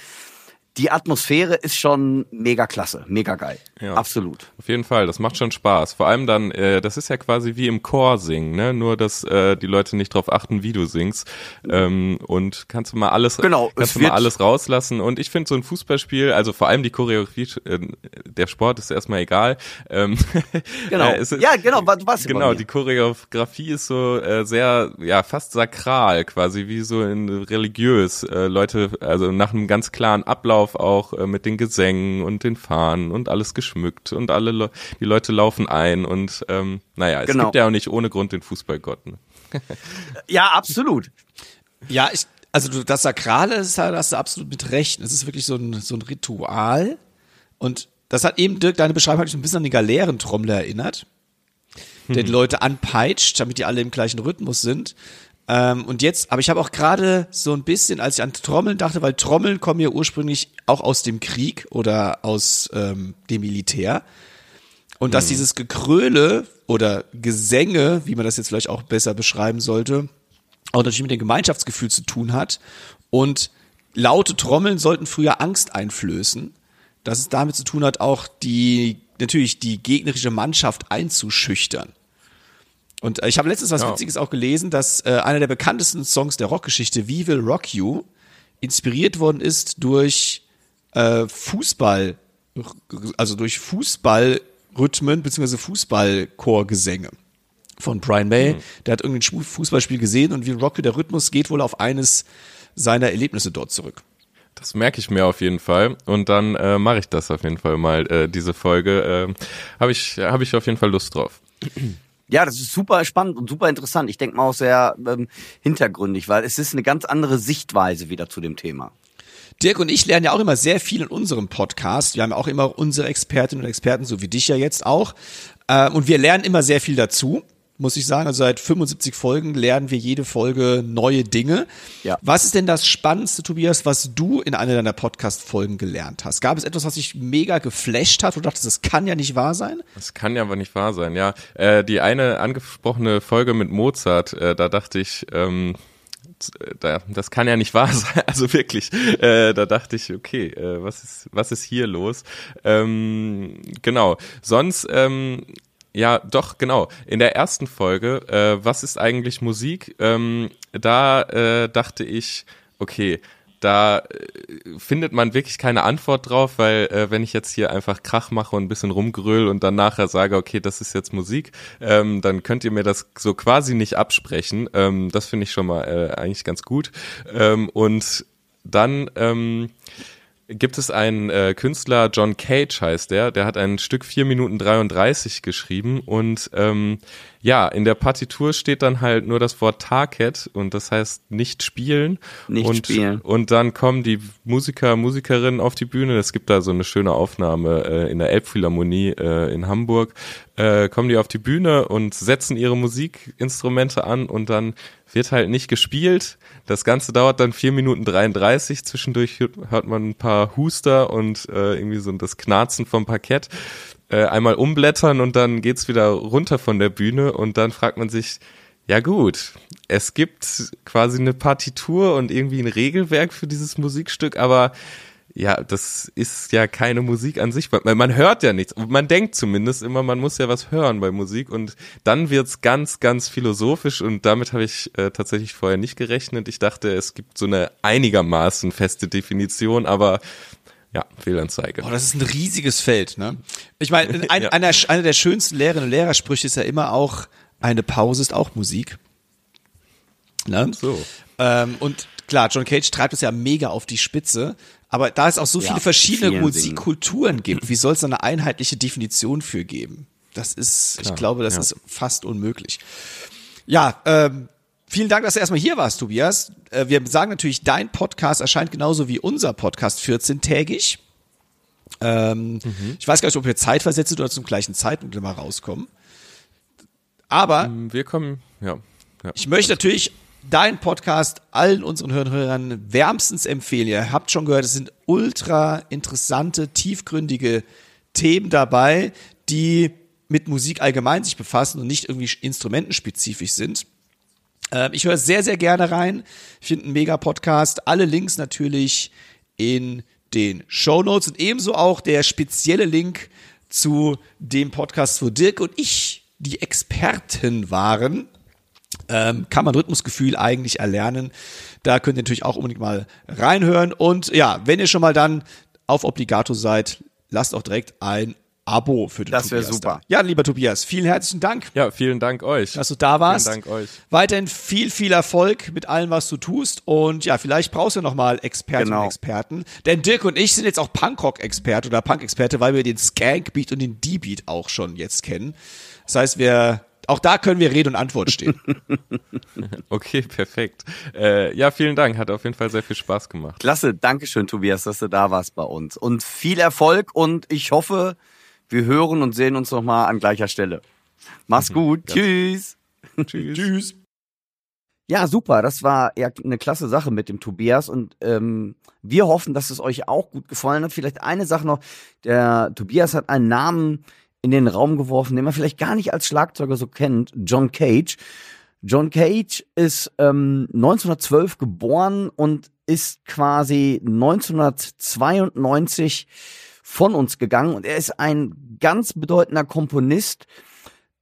die Atmosphäre ist schon mega klasse, mega geil. Ja. Absolut. Auf jeden Fall, das macht schon Spaß. Vor allem dann, äh, das ist ja quasi wie im Chor singen, ne? Nur dass äh, die Leute nicht drauf achten, wie du singst. Ähm, und kannst du mal alles, Genau, kannst du mal alles rauslassen. Und ich finde so ein Fußballspiel, also vor allem die Choreografie, äh, der Sport ist erstmal egal. Ähm, Genau. äh, ist- ja, genau, was was Genau, die Choreografie ist so äh, sehr, ja, fast sakral, quasi wie so in religiös. Äh, Leute, also nach einem ganz klaren Ablauf auch äh, mit den Gesängen und den Fahnen und alles geschmückt und alle Le die Leute laufen ein und ähm, naja, es Genau. gibt ja auch nicht ohne Grund den Fußballgott. Ne? Ja, absolut. Ja, ich, also du, das Sakrale, ist, da hast du absolut mit recht. Es ist wirklich so ein, so ein Ritual. Und das hat eben, Dirk, deine Beschreibung hat mich ein bisschen an den Galeerentrommler erinnert. Der die Leute anpeitscht, damit die alle im gleichen Rhythmus sind. Ähm, und jetzt, aber ich habe auch gerade so ein bisschen, als ich an Trommeln dachte, weil Trommeln kommen ja ursprünglich auch aus dem Krieg oder aus ähm, dem Militär. Und dass dieses Gekröle oder Gesänge, wie man das jetzt vielleicht auch besser beschreiben sollte, auch natürlich mit dem Gemeinschaftsgefühl zu tun hat. Und laute Trommeln sollten früher Angst einflößen. Dass es damit zu tun hat, auch die, natürlich die gegnerische Mannschaft einzuschüchtern. Und äh, ich habe letztens was Ja. Witziges auch gelesen, dass äh, einer der bekanntesten Songs der Rockgeschichte, We Will Rock You, inspiriert worden ist durch äh, Fußball, also durch Fußballrhythmen bzw. Fußballchorgesänge von Brian May. Mhm. Der hat irgendwie ein Spu- Fußballspiel gesehen und wie Rock You, der Rhythmus geht wohl auf eines seiner Erlebnisse dort zurück. Das merke ich mir auf jeden Fall und dann äh, mache ich das auf jeden Fall mal, äh, diese Folge. Äh, Habe ich, hab ich auf jeden Fall Lust drauf. Ja, das ist super spannend und super interessant. Ich denke mal auch sehr ähm, hintergründig, weil es ist eine ganz andere Sichtweise wieder zu dem Thema. Dirk und ich lernen ja auch immer sehr viel in unserem Podcast. Wir haben ja auch immer unsere Expertinnen und Experten, so wie dich ja jetzt auch. Äh, Und wir lernen immer sehr viel dazu, muss ich sagen. Also seit 75 Folgen lernen wir jede Folge neue Dinge. Ja. Was ist denn das Spannendste, Tobias, was du in einer deiner Podcast-Folgen gelernt hast? Gab es etwas, was dich mega geflasht hat, wo du dachtest, das kann ja nicht wahr sein? Das kann ja aber nicht wahr sein, ja. Äh, die eine angesprochene Folge mit Mozart, äh, da dachte ich, ähm, da, das kann ja nicht wahr sein. Also wirklich, äh, da dachte ich, okay, äh, was ist, was ist hier los? Ähm, genau. Sonst, ähm, ja, doch, genau. In der ersten Folge, äh, was ist eigentlich Musik? Ähm, da äh, dachte ich, okay, da äh, findet man wirklich keine Antwort drauf, weil äh, wenn ich jetzt hier einfach Krach mache und ein bisschen rumgröl und dann nachher sage, okay, das ist jetzt Musik, ähm, dann könnt ihr mir das so quasi nicht absprechen. Ähm, das finde ich schon mal äh, eigentlich ganz gut. Ähm, und dann ähm, gibt es einen äh, Künstler, John Cage heißt der, der hat ein Stück 4 Minuten 33 geschrieben und ähm, ja, in der Partitur steht dann halt nur das Wort Target und das heißt nicht spielen. Nicht und, spielen. Und dann kommen die Musiker, Musikerinnen auf die Bühne. Es gibt da so eine schöne Aufnahme äh, in der Elbphilharmonie äh, in Hamburg. Äh, kommen die auf die Bühne und setzen ihre Musikinstrumente an und dann wird halt nicht gespielt. Das Ganze dauert dann 4 Minuten 33. Zwischendurch hört hört man ein paar Huster und äh, irgendwie so das Knarzen vom Parkett. Äh, einmal umblättern und dann geht's wieder runter von der Bühne und dann fragt man sich, ja gut, es gibt quasi eine Partitur und irgendwie ein Regelwerk für dieses Musikstück, aber ja, das ist ja keine Musik an sich, weil man hört ja nichts. Man denkt zumindest immer, man muss ja was hören bei Musik und dann wird's ganz, ganz philosophisch und damit habe ich äh, tatsächlich vorher nicht gerechnet. Ich dachte, es gibt so eine einigermaßen feste Definition, aber ja, Fehlanzeige. Oh, das ist ein riesiges Feld, ne? Ich meine, ein, Ja. einer, einer der schönsten Lehrerinnen und Lehrersprüche ist ja immer auch, eine Pause ist auch Musik. Ne? So. Ähm, und klar, John Cage treibt es ja mega auf die Spitze, aber da es auch so Ja, viele verschiedene Musikkulturen gibt, wie soll es da eine einheitliche Definition für geben? Das ist, ich Klar, glaube, das ja. ist fast unmöglich. Ja, ähm, vielen Dank, dass du erstmal hier warst, Tobias. Äh, wir sagen natürlich, dein Podcast erscheint genauso wie unser Podcast 14-tägig. Ähm, Ich weiß gar nicht, ob wir zeitversetzt oder zum gleichen Zeitpunkt immer rauskommen. Aber Wir kommen, ja. ja. ich möchte natürlich deinen Podcast allen unseren Hörern wärmstens empfehlen. Ihr habt schon gehört, es sind ultra interessante, tiefgründige Themen dabei, die mit Musik allgemein sich befassen und nicht irgendwie instrumentenspezifisch sind. Ähm, ich höre sehr, sehr gerne rein. Ich finde einen mega Podcast. Alle Links natürlich in den Show Notes und ebenso auch der spezielle Link zu dem Podcast, wo Dirk und ich die Experten waren. Ähm, kann man Rhythmusgefühl eigentlich erlernen. Da könnt ihr natürlich auch unbedingt mal reinhören. Und ja, wenn ihr schon mal dann auf Obligato seid, lasst auch direkt ein Abo für den Das Tobias super. Da. Ja, lieber Tobias, vielen herzlichen Dank Ja, vielen Dank euch. dass du da warst. Vielen Dank euch. Weiterhin viel, viel Erfolg mit allem, was du tust. Und ja, vielleicht brauchst du noch mal Expertinnen Genau. und Experten. Denn Dirk und ich sind jetzt auch Punkrock-Experte oder Punk-Experte, weil wir den Skank-Beat und den D-Beat auch schon jetzt kennen. Das heißt, wir, auch da können wir Rede und Antwort stehen. Okay, perfekt. Äh, ja, vielen Dank. Hat auf jeden Fall sehr viel Spaß gemacht. Klasse, Dankeschön, Tobias, dass du da warst bei uns. Und viel Erfolg und ich hoffe, wir hören und sehen uns nochmal an gleicher Stelle. Mach's gut. Tschüss. Tschüss. Tschüss. Ja, super. Das war ja eine klasse Sache mit dem Tobias und ähm, wir hoffen, dass es euch auch gut gefallen hat. Vielleicht eine Sache noch. Der Tobias hat einen Namen in den Raum geworfen, den man vielleicht gar nicht als Schlagzeuger so kennt. John Cage. John Cage ist ähm, 1912 geboren und ist quasi 1992 von uns gegangen und er ist ein ganz bedeutender Komponist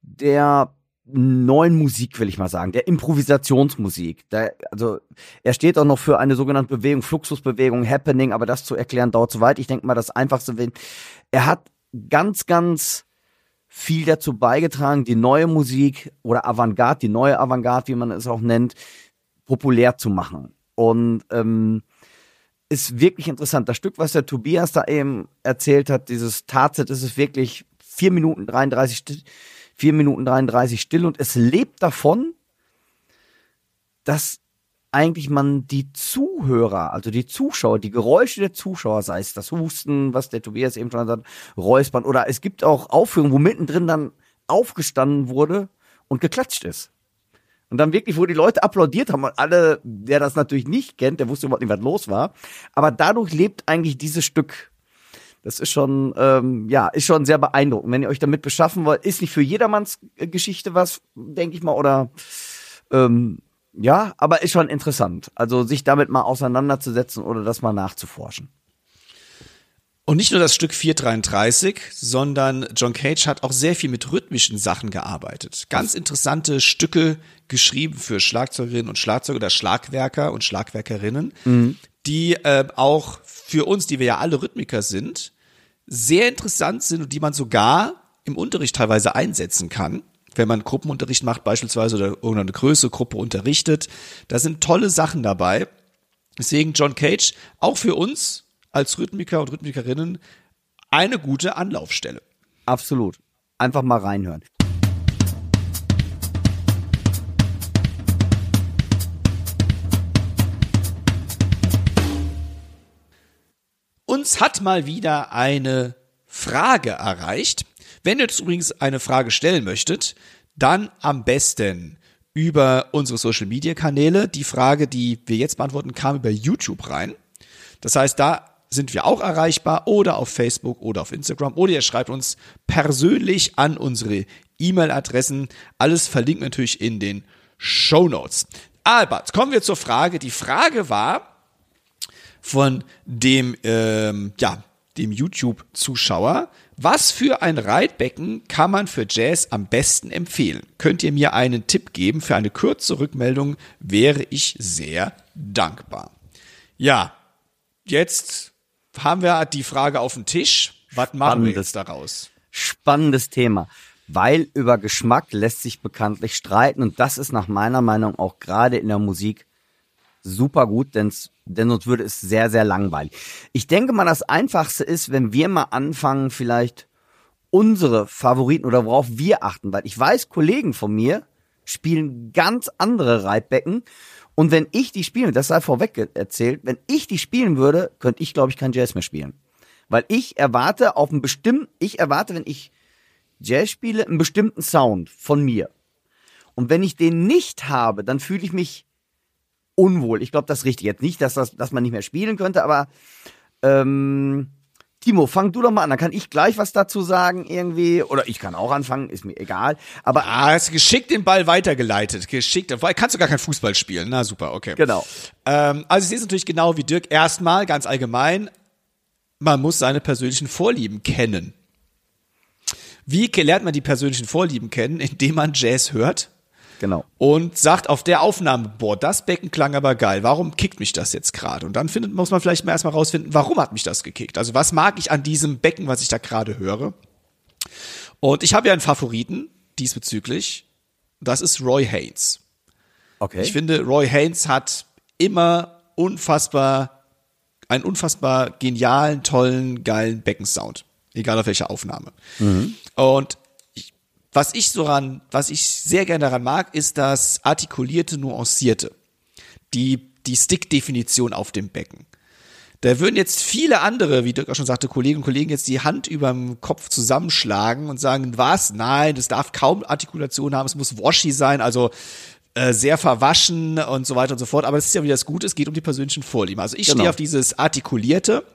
der neuen Musik, will ich mal sagen, der Improvisationsmusik. Der, also er steht auch noch für eine sogenannte Bewegung, Fluxusbewegung, Happening, aber das zu erklären dauert zu weit. Ich denke mal, das Einfachste, er hat ganz, ganz viel dazu beigetragen, die neue Musik oder Avantgarde, die neue Avantgarde, wie man es auch nennt, populär zu machen. Und ähm, ist wirklich interessant. Das Stück, was der Tobias da eben erzählt hat, dieses Tarzit, ist es wirklich vier Minuten 33 still, vier Minuten 33 still und es lebt davon, dass eigentlich man die Zuhörer, also die Zuschauer, die Geräusche der Zuschauer, sei es das Husten, was der Tobias eben schon sagt, Räuspern, oder es gibt auch Aufführungen, wo mittendrin dann aufgestanden wurde und geklatscht ist. Und dann wirklich, wo die Leute applaudiert haben und alle, der das natürlich nicht kennt, der wusste überhaupt nicht, was los war. Aber dadurch lebt eigentlich dieses Stück. Das ist schon, ähm, ja, ist schon sehr beeindruckend. Wenn ihr euch damit beschaffen wollt, ist nicht für jedermanns Geschichte was, denke ich mal, oder ähm, ja, aber ist schon interessant. Also sich damit mal auseinanderzusetzen oder das mal nachzuforschen. Und nicht nur das Stück 433, sondern John Cage hat auch sehr viel mit rhythmischen Sachen gearbeitet. Ganz interessante Stücke geschrieben für Schlagzeugerinnen und Schlagzeuger oder Schlagwerker und Schlagwerkerinnen, die äh, auch für uns, die wir ja alle Rhythmiker sind, sehr interessant sind und die man sogar im Unterricht teilweise einsetzen kann. Wenn man Gruppenunterricht macht beispielsweise oder irgendeine größere Gruppe unterrichtet, da sind tolle Sachen dabei. Deswegen John Cage auch für uns als Rhythmiker und Rhythmikerinnen eine gute Anlaufstelle. Absolut. Einfach mal reinhören. Uns hat mal wieder eine Frage erreicht. Wenn ihr jetzt übrigens eine Frage stellen möchtet, dann am besten über unsere Social Media Kanäle. Die Frage, die wir jetzt beantworten, kam über YouTube rein. Das heißt, da sind wir auch erreichbar oder auf Facebook oder auf Instagram oder ihr schreibt uns persönlich an unsere E-Mail-Adressen. Alles verlinkt natürlich in den Show Notes. Albert, kommen wir zur Frage. Die Frage war von dem, ähm, ja, dem YouTube-Zuschauer. Was für ein Reitbecken kann man für Jazz am besten empfehlen? Könnt ihr mir einen Tipp geben? Für eine kurze Rückmeldung wäre ich sehr dankbar. Ja, jetzt haben wir die Frage auf dem Tisch. Was machen wir Spannendes. jetzt daraus? Spannendes Thema. Weil über Geschmack lässt sich bekanntlich streiten und das ist nach meiner Meinung auch gerade in der Musik super gut, denn's, denn sonst würde es sehr, sehr langweilig. Ich denke mal, das Einfachste ist, wenn wir mal anfangen, vielleicht unsere Favoriten oder worauf wir achten, weil ich weiß, Kollegen von mir spielen ganz andere Reitbecken und wenn ich die spiele, das sei vorweg erzählt, wenn ich die spielen würde, könnte ich, glaube ich, kein Jazz mehr spielen. Weil ich erwarte auf einen bestimmten, ich erwarte, wenn ich Jazz spiele, einen bestimmten Sound von mir. Und wenn ich den nicht habe, dann fühle ich mich unwohl. Ich glaube, das ist richtig. Jetzt nicht, dass, das, dass man nicht mehr spielen könnte, aber ähm, Timo, fang du doch mal an, dann kann ich gleich was dazu sagen irgendwie. Oder ich kann auch anfangen, ist mir egal. Aber Ah, hast geschickt den Ball weitergeleitet. Geschickt. Kannst du gar kein Fußball spielen. Na super, okay. genau. Ähm, also ich sehe es natürlich genau wie Dirk. Erstmal, ganz allgemein, man muss seine persönlichen Vorlieben kennen. Wie lernt man die persönlichen Vorlieben kennen? Indem man Jazz hört Genau. und sagt auf der Aufnahme, boah, das Becken klang aber geil. Warum kickt mich das jetzt gerade? Und dann findet, muss man vielleicht mal erstmal rausfinden, warum hat mich das gekickt? Also was mag ich an diesem Becken, was ich da gerade höre? Und ich habe ja einen Favoriten diesbezüglich. Das ist Roy Haynes. Okay. Ich finde, Roy Haynes hat immer unfassbar, einen unfassbar genialen, tollen, geilen Beckensound. Egal auf welcher Aufnahme. Und ich, was ich so ran, was ich sehr gerne daran mag, ist das artikulierte, nuancierte. Die, die Stick-Definition auf dem Becken. Da würden jetzt viele andere, wie Dirk auch schon sagte, Kolleginnen und Kollegen jetzt die Hand überm Kopf zusammenschlagen und sagen, was? Nein, das darf kaum Artikulation haben, es muss washy sein, also äh, sehr verwaschen und so weiter und so fort. Aber das ist ja wieder das Gute, es geht um die persönlichen Vorlieben. Also ich Genau. stehe auf dieses artikulierte,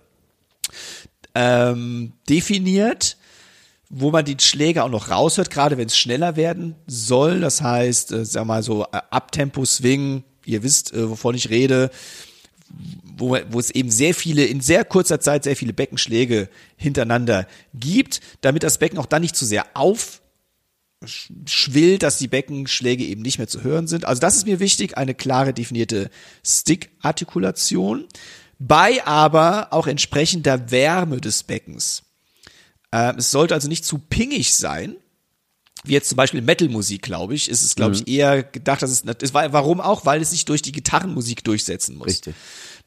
ähm, definiert, wo man die Schläge auch noch raushört, gerade wenn es schneller werden soll. Das heißt, äh, sag mal so äh, Abtempo-Swing, ihr wisst, äh, wovon ich rede, wo, wo es eben sehr viele, in sehr kurzer Zeit sehr viele Beckenschläge hintereinander gibt, damit das Becken auch dann nicht zu sehr aufschwillt, dass die Beckenschläge eben nicht mehr zu hören sind. Also das ist mir wichtig, eine klare definierte Stick-Artikulation, bei aber auch entsprechender Wärme des Beckens. Ähm, es sollte also nicht zu pingig sein, wie jetzt zum Beispiel Metal-Musik, glaube ich, ist es, glaube ich, eher gedacht, dass es, das war, warum auch? Weil es sich durch die Gitarrenmusik durchsetzen muss. Richtig.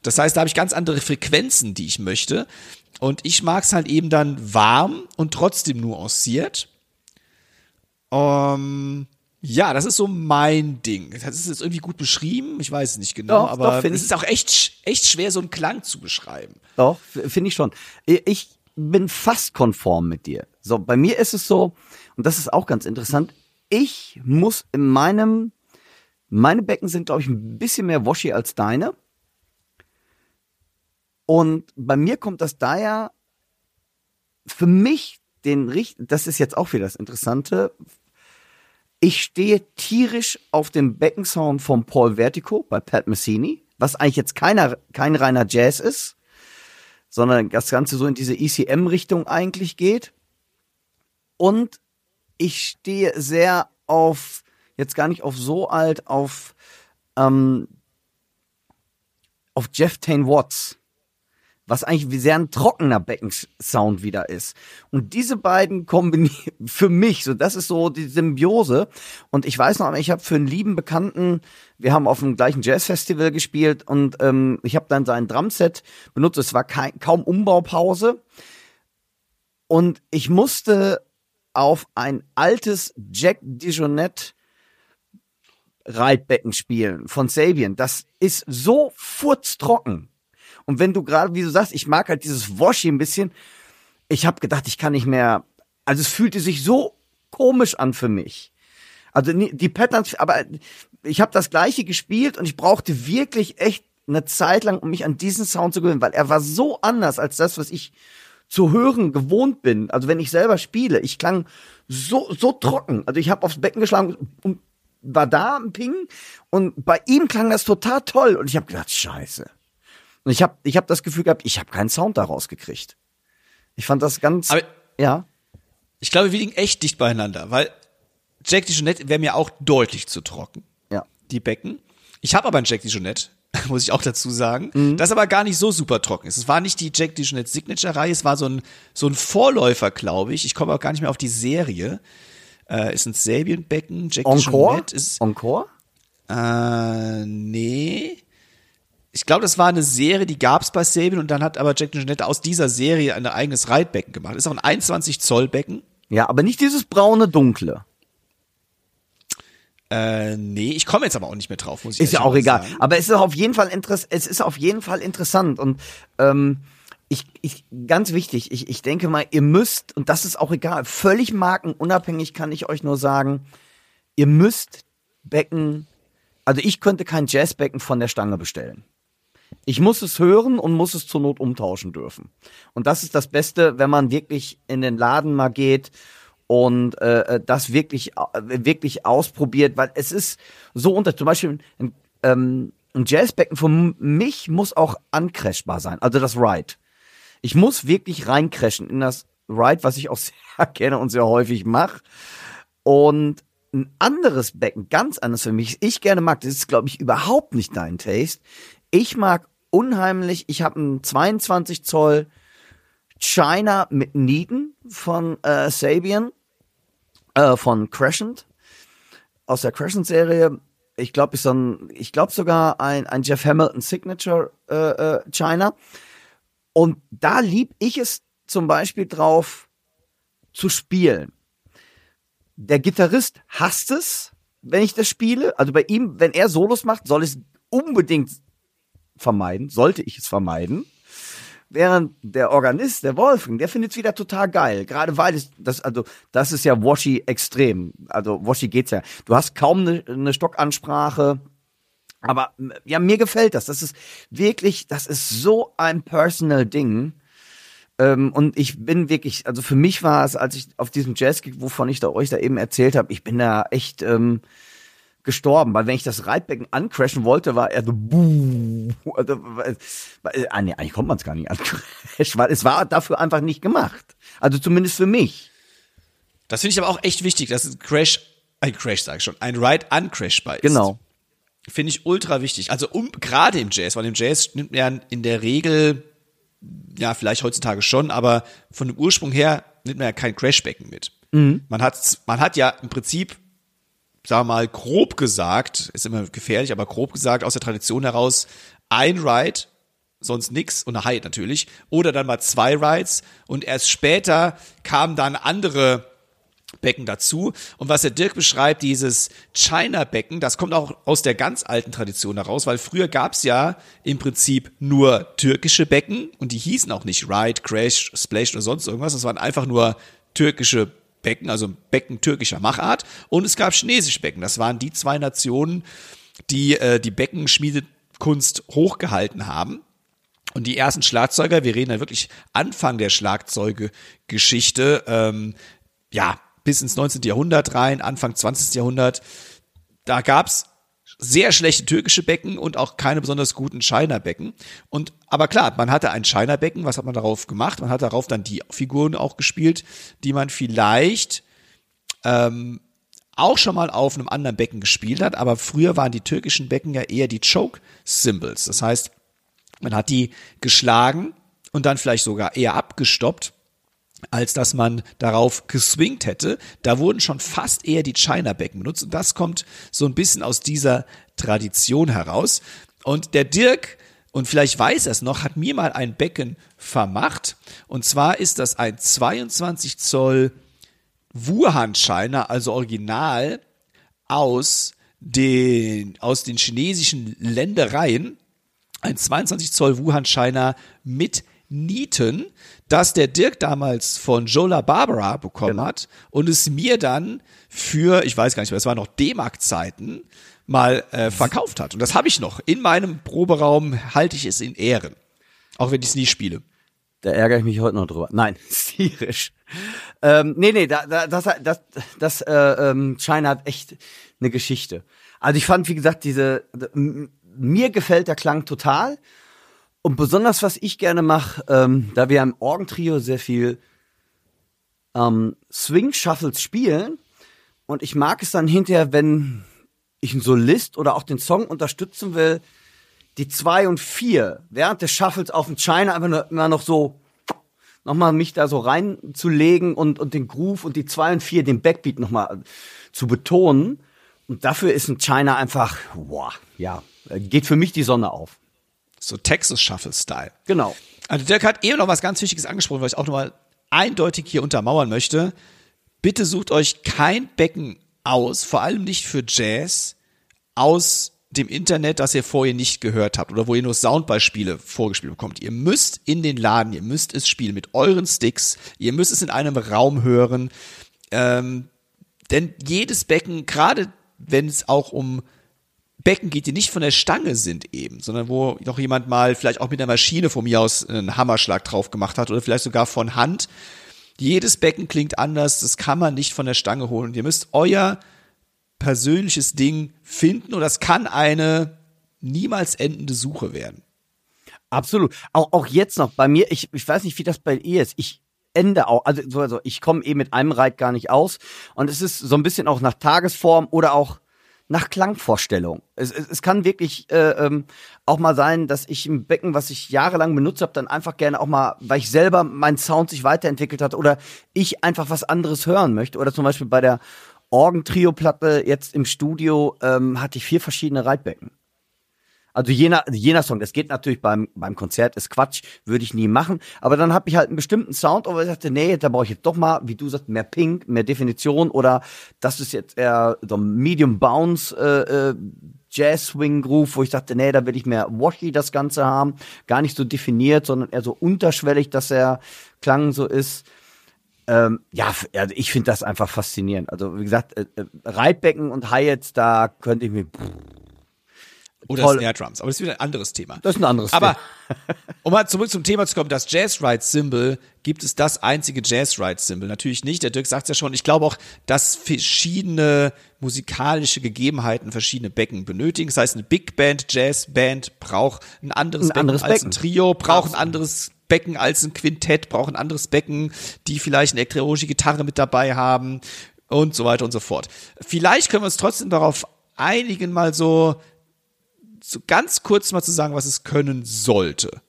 Das heißt, da habe ich ganz andere Frequenzen, die ich möchte. Und ich mag es halt eben dann warm und trotzdem nuanciert. Ähm, ja, das ist so mein Ding. Das ist jetzt irgendwie gut beschrieben, ich weiß es nicht genau, Doch, aber doch, es ist auch echt, echt schwer, so einen Klang zu beschreiben. Doch, finde ich schon. Ich bin fast konform mit dir. So, bei mir ist es so, und das ist auch ganz interessant, ich muss in meinem, meine Becken sind, glaube ich, ein bisschen mehr washy als deine. Und bei mir kommt das daher für mich den richt, das ist jetzt auch wieder das Interessante. Ich stehe tierisch auf dem Beckensound von Paul Vertigo bei Pat Messini, was eigentlich jetzt keiner, kein reiner Jazz ist, sondern das Ganze so in diese ECM-Richtung eigentlich geht. Und ich stehe sehr auf, jetzt gar nicht auf so alt, auf, ähm, auf Jeff Tane Watts was eigentlich wie sehr ein trockener Beckensound wieder ist. Und diese beiden kombinieren für mich, so das ist so die Symbiose. Und ich weiß noch, ich habe für einen lieben Bekannten, wir haben auf dem gleichen Jazzfestival gespielt und ähm, ich habe dann sein Drumset benutzt. Es war kein, kaum Umbaupause und ich musste auf ein altes Jack Dijonette Reitbecken spielen von Sabian. Das ist so furztrocken. Und wenn du gerade, wie du sagst, ich mag halt dieses Washy ein bisschen. Ich habe gedacht, ich kann nicht mehr. Also es fühlte sich so komisch an für mich. Also die Patterns, aber ich habe das gleiche gespielt und ich brauchte wirklich echt eine Zeit lang, um mich an diesen Sound zu gewöhnen, weil er war so anders als das, was ich zu hören gewohnt bin. Also wenn ich selber spiele, ich klang so so trocken. Also ich habe aufs Becken geschlagen und war da ein Ping und bei ihm klang das total toll und ich habe gedacht, Scheiße. Und ich habe ich hab das Gefühl gehabt, ich habe keinen Sound daraus gekriegt. Ich fand das ganz Aber ja. ich glaube, wir liegen echt dicht beieinander, weil Jack Dijonette wäre mir auch deutlich zu trocken. Ja. die Becken. Ich habe aber ein Jack Dijonette, muss ich auch dazu sagen, Mhm. das aber gar nicht so super trocken ist. Es war nicht die Jack Dijonette Signature Reihe, es war so ein so ein Vorläufer, glaube ich. Ich komme auch gar nicht mehr auf die Serie. Äh, ist ein Sabian Becken, Jack Encore? Encore? äh, nee. Ich glaube, das war eine Serie, die gab's bei Sabian und dann hat aber Jack Dijonette aus dieser Serie ein eigenes Reitbecken gemacht. Ist auch ein 21 Zoll Becken. Ja, aber nicht dieses braune dunkle. Äh, nee, ich komme jetzt aber auch nicht mehr drauf, muss ich Ist ja auch egal. sagen. Aber es ist auf jeden Fall interess es ist auf jeden Fall interessant und ähm, ich, ich ganz wichtig, ich, ich denke mal, ihr müsst und das ist auch egal, völlig markenunabhängig kann ich euch nur sagen, ihr müsst Jazzbecken, also ich könnte kein Jazzbecken von der Stange bestellen. Ich muss es hören und muss es zur Not umtauschen dürfen. Und das ist das Beste, wenn man wirklich in den Laden mal geht und äh, äh das wirklich äh, wirklich ausprobiert, weil es ist so unter zum Beispiel ein, ähm, ein Jazzbecken für mich muss auch ancrashbar sein, also das Ride. Ich muss wirklich reincrashen in das Ride, was ich auch sehr kenne und sehr häufig mache. Und ein anderes Becken, ganz anders für mich, ich gerne mag, das ist, glaube ich, überhaupt nicht dein Taste. Ich mag unheimlich, ich habe einen 22 Zoll China mit Nieden von äh, Sabian, äh, von Crescent, aus der Crescent-Serie. Ich glaube, ist dann, ich glaube sogar ein, ein Jeff Hamilton Signature äh, äh, China. Und da lieb ich es zum Beispiel drauf zu spielen der Gitarrist hasst es, wenn ich das spiele. Also bei ihm, wenn er Solos macht, soll es unbedingt vermeiden, sollte ich es vermeiden. Während der Organist, der Wolfgang, der findet es wieder total geil. Gerade weil es, das, also, das ist ja Washi extrem. Also, Washi geht's ja. Du hast kaum eine, eine Stockansprache. Aber, ja, mir gefällt das. Das ist wirklich, das ist so ein personal Ding. Ähm, und ich bin wirklich, also für mich war es, als ich auf diesem Jazz, wovon ich da euch da eben erzählt habe, ich bin da echt ähm, gestorben, weil wenn ich das Reitbecken ancrashen wollte, war er so buh, also, weil, weil, ah, nee, eigentlich kommt man es gar nicht ancrashen, weil es war dafür einfach nicht gemacht. Also zumindest für mich. Das finde ich aber auch echt wichtig, dass ein Crash, ein Crash sag ich schon, ein Ride uncrashbar ist. Genau. Finde ich ultra wichtig. Also um, gerade im Jazz, weil im Jazz nimmt man ja in der Regel ja, vielleicht heutzutage schon, aber von dem Ursprung her nimmt man ja kein Crashbecken mit. Mhm. Man hat, man hat ja im Prinzip, wir mal, grob gesagt, ist immer gefährlich, aber grob gesagt, aus der Tradition heraus, ein Ride, sonst nix und eine High natürlich, oder dann mal zwei Rides und erst später kamen dann andere Becken dazu. Und was der Dirk beschreibt, dieses China-Becken, das kommt auch aus der ganz alten Tradition heraus, weil früher gab's ja im Prinzip nur türkische Becken und die hießen auch nicht Ride, Crash, Splash oder sonst irgendwas. Das waren einfach nur türkische Becken, also Becken türkischer Machart. Und es gab chinesische Becken. Das waren die zwei Nationen, die äh, die Beckenschmiedekunst hochgehalten haben. Und die ersten Schlagzeuger, wir reden ja wirklich Anfang der Schlagzeuge-Geschichte, ähm, ja, bis ins 19. Jahrhundert rein, Anfang 20. Jahrhundert. Da gab's sehr schlechte türkische Becken und auch keine besonders guten China-Becken. Und aber klar, man hatte ein China-Becken. Was hat man darauf gemacht? Man hat darauf dann die Figuren auch gespielt, die man vielleicht ähm, auch schon mal auf einem anderen Becken gespielt hat. Aber früher waren die türkischen Becken ja eher die Choke-Symbols. Das heißt, man hat die geschlagen und dann vielleicht sogar eher abgestoppt als dass man darauf geswingt hätte. Da wurden schon fast eher die China-Becken benutzt und das kommt so ein bisschen aus dieser Tradition heraus. Und der Dirk, und vielleicht weiß er es noch, hat mir mal ein Becken vermacht. Und zwar ist das ein 22 Zoll Wuhan China, also original aus den, aus den chinesischen Ländereien. Ein 22 Zoll Wuhan China mit Nieten, das der Dirk damals von Jola Barbara bekommen genau. hat und es mir dann für, ich weiß gar nicht mehr, es war noch D-Mark-Zeiten, mal äh, verkauft hat. Und das habe ich noch. In meinem Proberaum halte ich es in Ehren. Auch wenn ich es nie spiele. Da ärgere ich mich heute noch drüber. Nein, tierisch. Ähm, nee, nee, da, da, das, das, das äh, ähm, China hat echt eine Geschichte. Also ich fand, wie gesagt, diese, mir gefällt der Klang total. Und besonders, was ich gerne mache, ähm, da wir im Orgentrio sehr viel ähm, Swing-Shuffles spielen und ich mag es dann hinterher, wenn ich einen Solist oder auch den Song unterstützen will, die zwei und vier während des Shuffles auf den China einfach nur, immer noch so nochmal mich da so reinzulegen und, und den Groove und die zwei und vier, den Backbeat nochmal zu betonen. Und dafür ist ein China einfach, boah, ja, geht für mich die Sonne auf. So Texas Shuffle Style. Genau. Also Dirk hat eben noch was ganz Wichtiges angesprochen, was ich auch nochmal eindeutig hier untermauern möchte. Bitte sucht euch kein Becken aus, vor allem nicht für Jazz, aus dem Internet, das ihr vorher nicht gehört habt oder wo ihr nur Soundbeispiele vorgespielt bekommt. Ihr müsst in den Laden, ihr müsst es spielen mit euren Sticks, ihr müsst es in einem Raum hören. Ähm, denn jedes Becken, gerade wenn es auch um Becken geht, die nicht von der Stange sind eben, sondern wo noch jemand mal vielleicht auch mit der Maschine von mir aus einen Hammerschlag drauf gemacht hat oder vielleicht sogar von Hand. Jedes Becken klingt anders, das kann man nicht von der Stange holen. Und ihr müsst euer persönliches Ding finden und das kann eine niemals endende Suche werden. Absolut. Auch, auch jetzt noch bei mir, ich, ich weiß nicht, wie das bei ihr ist. Ich ende auch, also, also ich komme eh mit einem Reit gar nicht aus. Und es ist so ein bisschen auch nach Tagesform oder auch nach Klangvorstellung. Es, es, es kann wirklich äh, ähm, auch mal sein, dass ich ein Becken, was ich jahrelang benutzt habe, dann einfach gerne auch mal, weil ich selber mein Sound sich weiterentwickelt hat oder ich einfach was anderes hören möchte. Oder zum Beispiel bei der Orgentrio-Platte jetzt im Studio ähm, hatte ich vier verschiedene Reitbecken. Also jener, jener Song, das geht natürlich beim, beim Konzert, ist Quatsch, würde ich nie machen. Aber dann habe ich halt einen bestimmten Sound, aber ich sagte, nee, da brauche ich jetzt doch mal, wie du sagst, mehr Pink, mehr Definition oder das ist jetzt eher so Medium Bounce äh, äh, Jazz Swing Groove, wo ich dachte, nee, da will ich mehr washy das Ganze haben, gar nicht so definiert, sondern eher so unterschwellig, dass der Klang so ist. Ähm, ja, also ich finde das einfach faszinierend. Also wie gesagt, äh, äh, Reitbecken und Hi-Hats, da könnte ich mir Oder Toll. Snare Drums, aber das ist wieder ein anderes Thema. das ist ein anderes Aber Thema. um mal zurück zum Thema zu kommen, das Jazz Ride Symbol, gibt es das einzige Jazz Ride Symbol? Natürlich nicht. Der Dirk sagt ja schon. Ich glaube auch, dass verschiedene musikalische Gegebenheiten verschiedene Becken benötigen. Das heißt, eine Big Band, Jazz Band braucht ein anderes Ein Becken anderes als Becken. ein Trio, braucht ein anderes Becken als ein Quintett, braucht ein anderes Becken, die vielleicht eine elektronische Gitarre mit dabei haben und so weiter und so fort. Vielleicht können wir uns trotzdem darauf einigen, mal so so ganz kurz mal zu sagen, was es können sollte.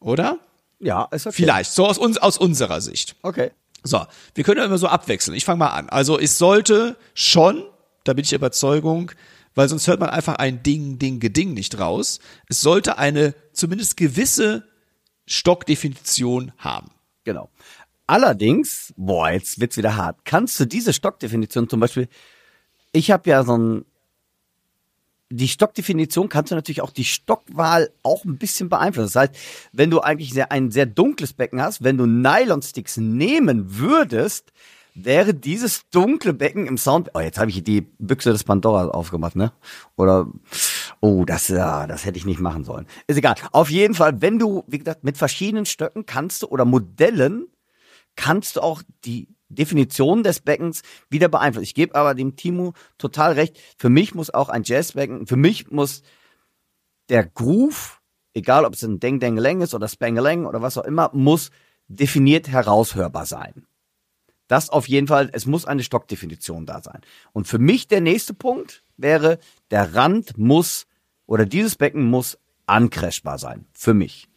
Oder? Ja, ist okay. Vielleicht, so aus, uns, aus unserer Sicht. Okay. So, wir können ja immer so abwechseln. Ich fange mal an. Also es sollte schon, da bin ich der Überzeugung, weil sonst hört man einfach ein Ding, Ding, Geding nicht raus. Es sollte eine zumindest gewisse Stockdefinition haben. Genau. Allerdings, boah, jetzt wird's wieder hart. Kannst du diese Stockdefinition zum Beispiel, ich habe ja so ein, die Stockdefinition kannst du natürlich auch die Stockwahl auch ein bisschen beeinflussen. Das heißt, wenn du eigentlich sehr, ein sehr dunkles Becken hast, wenn du Nylonsticks nehmen würdest, wäre dieses dunkle Becken im Sound. Oh, jetzt habe ich die Büchse des Pandora aufgemacht, ne? Oder oh, das ja, das hätte ich nicht machen sollen. Ist egal. Auf jeden Fall, wenn du, wie gesagt, mit verschiedenen Stöcken kannst du oder Modellen kannst du auch die Definition des Beckens wieder beeinflussen. Ich gebe aber dem Timo total recht. Für mich muss auch ein Jazzbecken, für mich muss der Groove, egal ob es ein Deng Deng Leng ist oder Spangeleng oder was auch immer, muss definiert heraushörbar sein. Das auf jeden Fall, es muss eine Stockdefinition da sein. Und für mich der nächste Punkt wäre, der Rand muss oder dieses Becken muss ancrashbar sein. Für mich.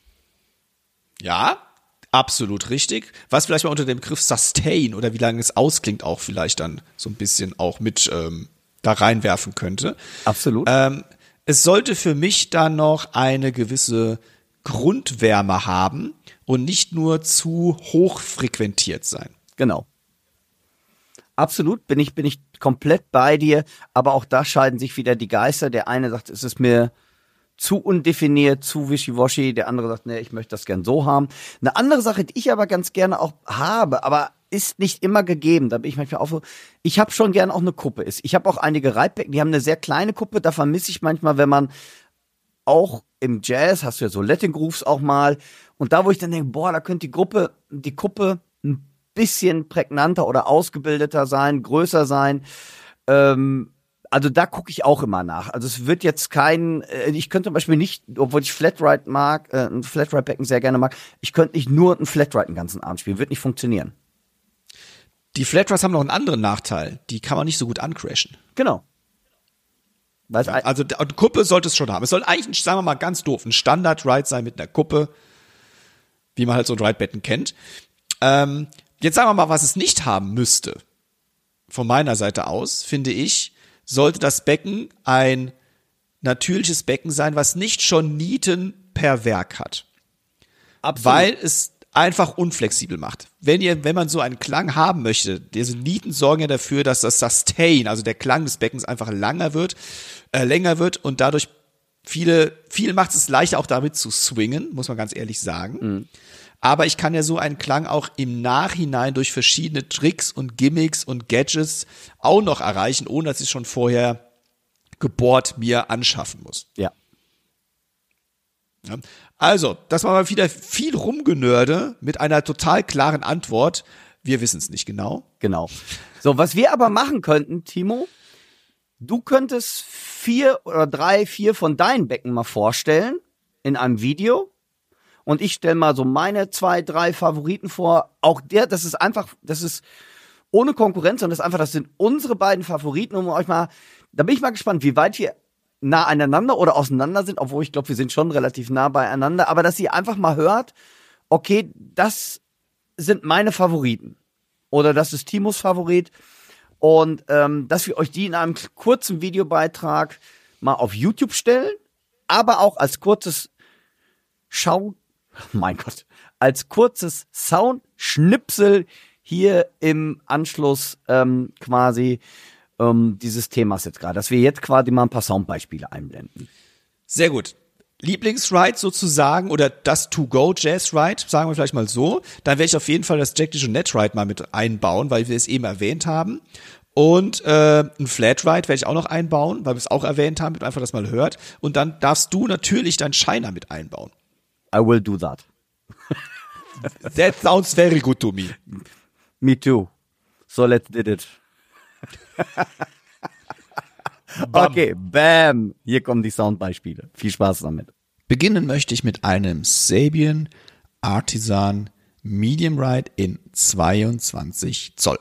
Ja, absolut richtig. Was vielleicht mal unter dem Begriff Sustain oder wie lange es ausklingt auch vielleicht dann so ein bisschen auch mit ähm, da reinwerfen könnte. Absolut. Ähm, es sollte für mich dann noch eine gewisse Grundwärme haben und nicht nur zu hoch frequentiert sein. Genau. Absolut, bin ich, bin ich komplett bei dir, aber auch da scheiden sich wieder die Geister. Der eine sagt, es ist mir zu undefiniert, zu wischiwaschi, der andere sagt, nee, ich möchte das gern so haben. Eine andere Sache, die ich aber ganz gerne auch habe, aber ist nicht immer gegeben, da bin ich manchmal auch so, ich habe schon gern auch eine Kuppe. Ist. Ich habe auch einige Reitbecken, die haben eine sehr kleine Kuppe, da vermisse ich manchmal, wenn man auch im Jazz hast du ja so Latin Grooves auch mal und da wo ich dann denke, boah, da könnte die Gruppe, die Kuppe ein bisschen prägnanter oder ausgebildeter sein, größer sein. Ähm, also da gucke ich auch immer nach. Also es wird jetzt kein, äh, ich könnte zum Beispiel nicht, obwohl ich Flatride mag, äh, ein Flatride-Becken sehr gerne mag, ich könnte nicht nur ein Flatride den ganzen Abend spielen, wird nicht funktionieren. Die Flatrats haben noch einen anderen Nachteil. Die kann man nicht so gut uncrashen. Genau. Ein- Also eine Kuppe sollte es schon haben. Es soll eigentlich, sagen wir mal ganz doof, ein Standard-Ride sein mit einer Kuppe, wie man halt so ein Ride-Betten kennt. Ähm, jetzt sagen wir mal, was es nicht haben müsste. Von meiner Seite aus, finde ich, sollte das Becken ein natürliches Becken sein, was nicht schon Nieten per Werk hat. Weil es einfach unflexibel macht. Wenn ihr, wenn man so einen Klang haben möchte, diese Nieten sorgen ja dafür, dass das Sustain, also der Klang des Beckens einfach langer wird, äh, länger wird und dadurch viele, viel macht es leichter auch damit zu swingen, muss man ganz ehrlich sagen. Aber ich kann ja so einen Klang auch im Nachhinein durch verschiedene Tricks und Gimmicks und Gadgets auch noch erreichen, ohne dass ich schon vorher gebohrt mir anschaffen muss. Ja. Also, das war mal wieder viel Rumgenörde mit einer total klaren Antwort. Wir wissen es nicht genau. Genau. So, was wir aber machen könnten, Timo, du könntest vier oder drei, vier von deinen Becken mal vorstellen in einem Video. Und ich stelle mal so meine zwei, drei Favoriten vor. Auch der, das ist einfach, das ist ohne Konkurrenz, sondern das ist einfach, das sind unsere beiden Favoriten, um euch mal, da bin ich mal gespannt, wie weit wir nah aneinander oder auseinander sind, obwohl ich glaube, wir sind schon relativ nah beieinander, aber dass ihr einfach mal hört, okay, das sind meine Favoriten oder das ist Timos Favorit und ähm, dass wir euch die in einem kurzen Videobeitrag mal auf YouTube stellen, aber auch als kurzes Schau, mein Gott, als kurzes Soundschnipsel hier im Anschluss ähm, quasi ähm, dieses Themas jetzt gerade, dass wir jetzt quasi mal ein paar Soundbeispiele einblenden. Sehr gut. Lieblingsride sozusagen oder das To-Go-Jazz-Ride, sagen wir vielleicht mal so. Dann werde ich auf jeden Fall das Jack DeJohnette-Ride mal mit einbauen, weil wir es eben erwähnt haben. Und äh, ein Flat-Ride werde ich auch noch einbauen, weil wir es auch erwähnt haben, damit man einfach das mal hört. Und dann darfst du natürlich dein Shiner mit einbauen. I will do that. That sounds very good to me. Me too. So let's did it. okay, bam. Hier kommen die Soundbeispiele. Viel Spaß damit. Beginnen möchte ich mit einem Sabian Artisan Medium Ride in 22 Zoll.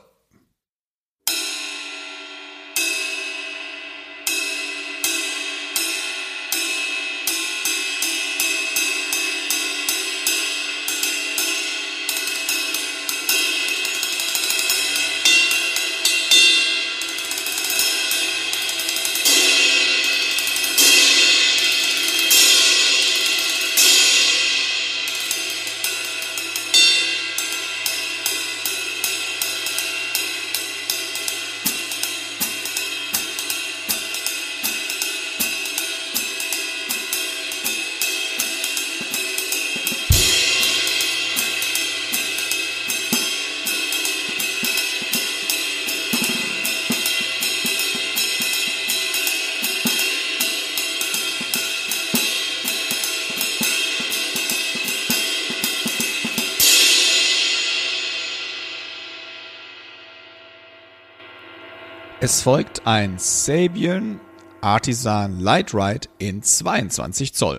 Es folgt ein Sabian Artisan Light Ride in 22 Zoll.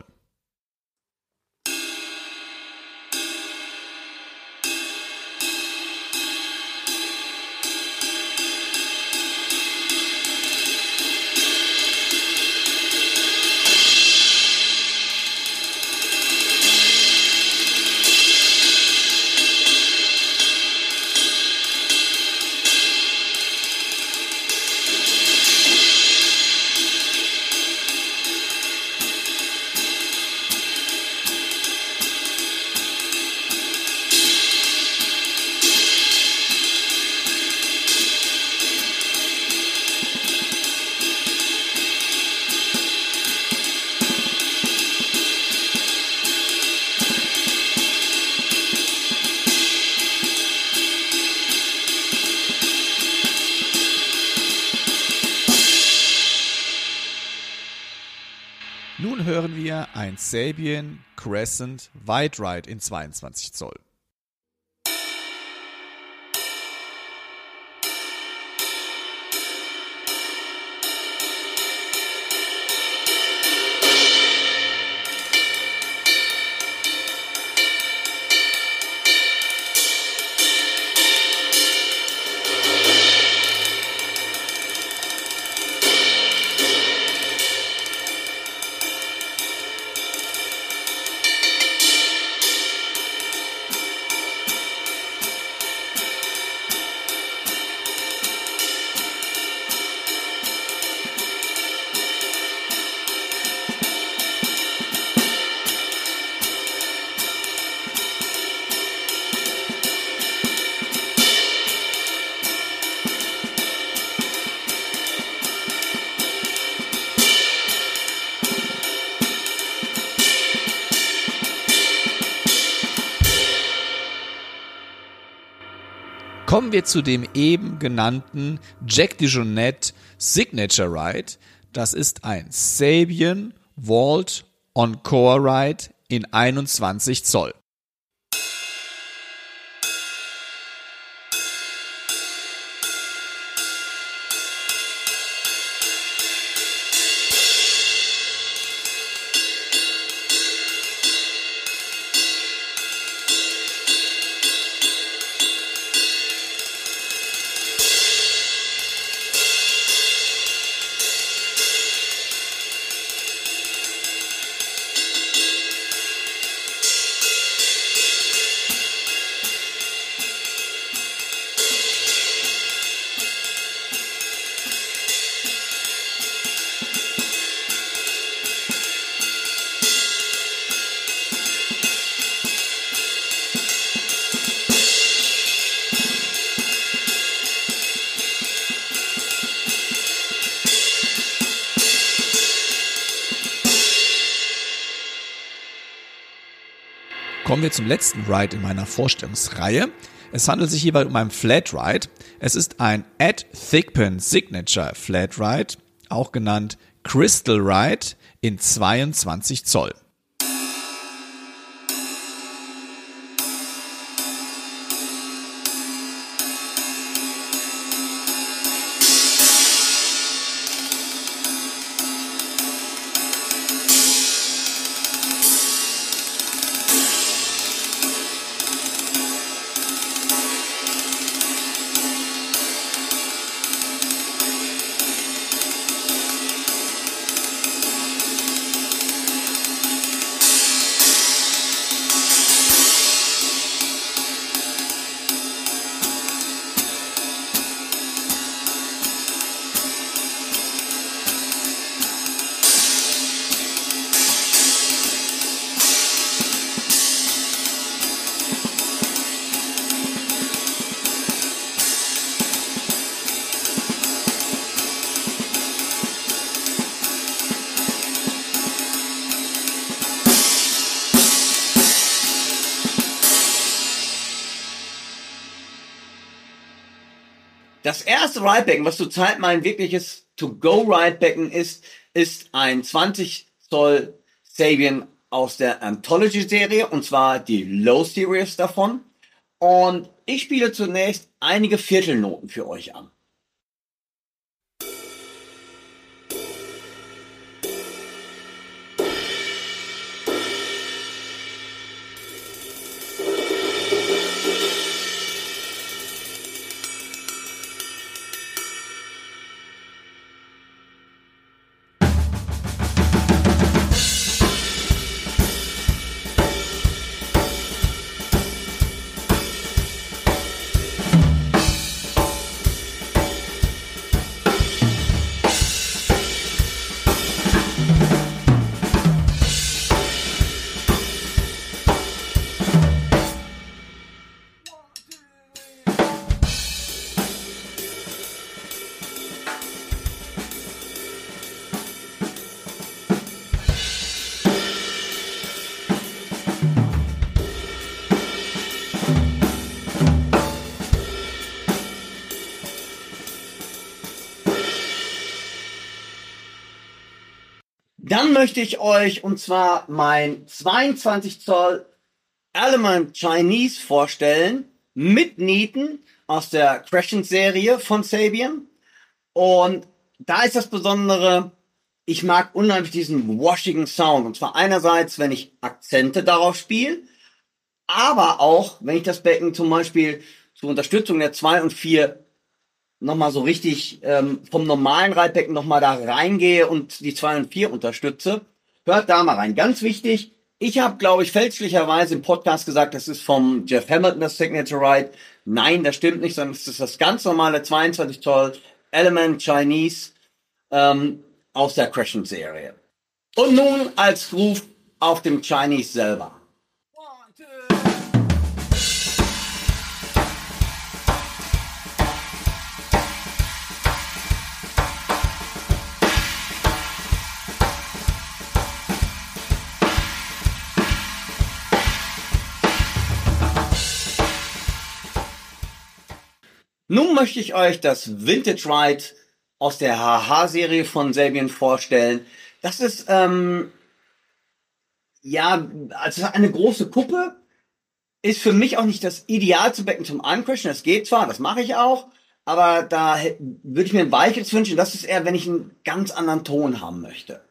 Ein Sabian Crescent Wide Ride in 22 Zoll. Kommen wir zu dem eben genannten Jack DeJohnette Signature Ride. Das ist ein Sabian Vault Encore Ride in 21 Zoll. Kommen wir zum letzten Ride in meiner Vorstellungsreihe. Es handelt sich hierbei um einen Flat Ride. Es ist ein Ed Thigpen Signature Flat Ride, auch genannt Crystal Ride in 22 Zoll. Das erste Ridebecken, was zurzeit mein wirkliches To-Go-Ridebecken ist, ist ein 20 Zoll Sabian aus der Anthology-Serie, und zwar die Low Series davon. Und ich spiele zunächst einige Viertelnoten für euch an. Dann möchte ich euch und zwar mein 22 Zoll Element Chinese vorstellen mit Nieten aus der Crescent Serie von Sabian. Und da ist das Besondere, ich mag unheimlich diesen washigen Sound. Und zwar einerseits, wenn ich Akzente darauf spiele, aber auch, wenn ich das Becken zum Beispiel zur Unterstützung der 2 und 4 nochmal so richtig ähm, vom normalen Reitbecken nochmal da reingehe und die 2 und 4 unterstütze, hört da mal rein. Ganz wichtig, ich habe, glaube ich, fälschlicherweise im Podcast gesagt, das ist vom Jeff Hamilton das Signature Ride. Nein, das stimmt nicht, sondern es ist das ganz normale 22 Zoll Element Chinese ähm, aus der Crescent-Serie. Und nun als Ruf auf dem Chinese selber. Nun möchte ich euch das Vintage Ride aus der HH-Serie von Sabian vorstellen. Das ist, ähm, ja, also eine große Kuppe ist für mich auch nicht das idealste Becken zum Uncrashen. Das geht zwar, das mache ich auch, aber da würde ich mir ein weiches wünschen. Das ist eher, wenn ich einen ganz anderen Ton haben möchte.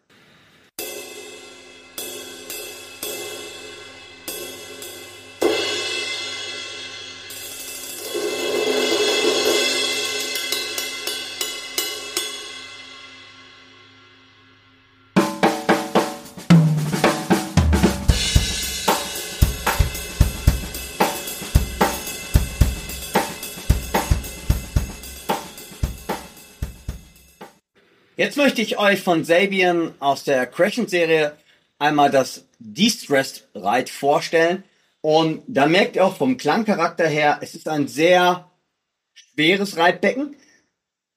Jetzt möchte ich euch von Sabian aus der Crescent-Serie einmal das De-Stressed Ride vorstellen. Und da merkt ihr auch vom Klangcharakter her, es ist ein sehr schweres Reitbecken.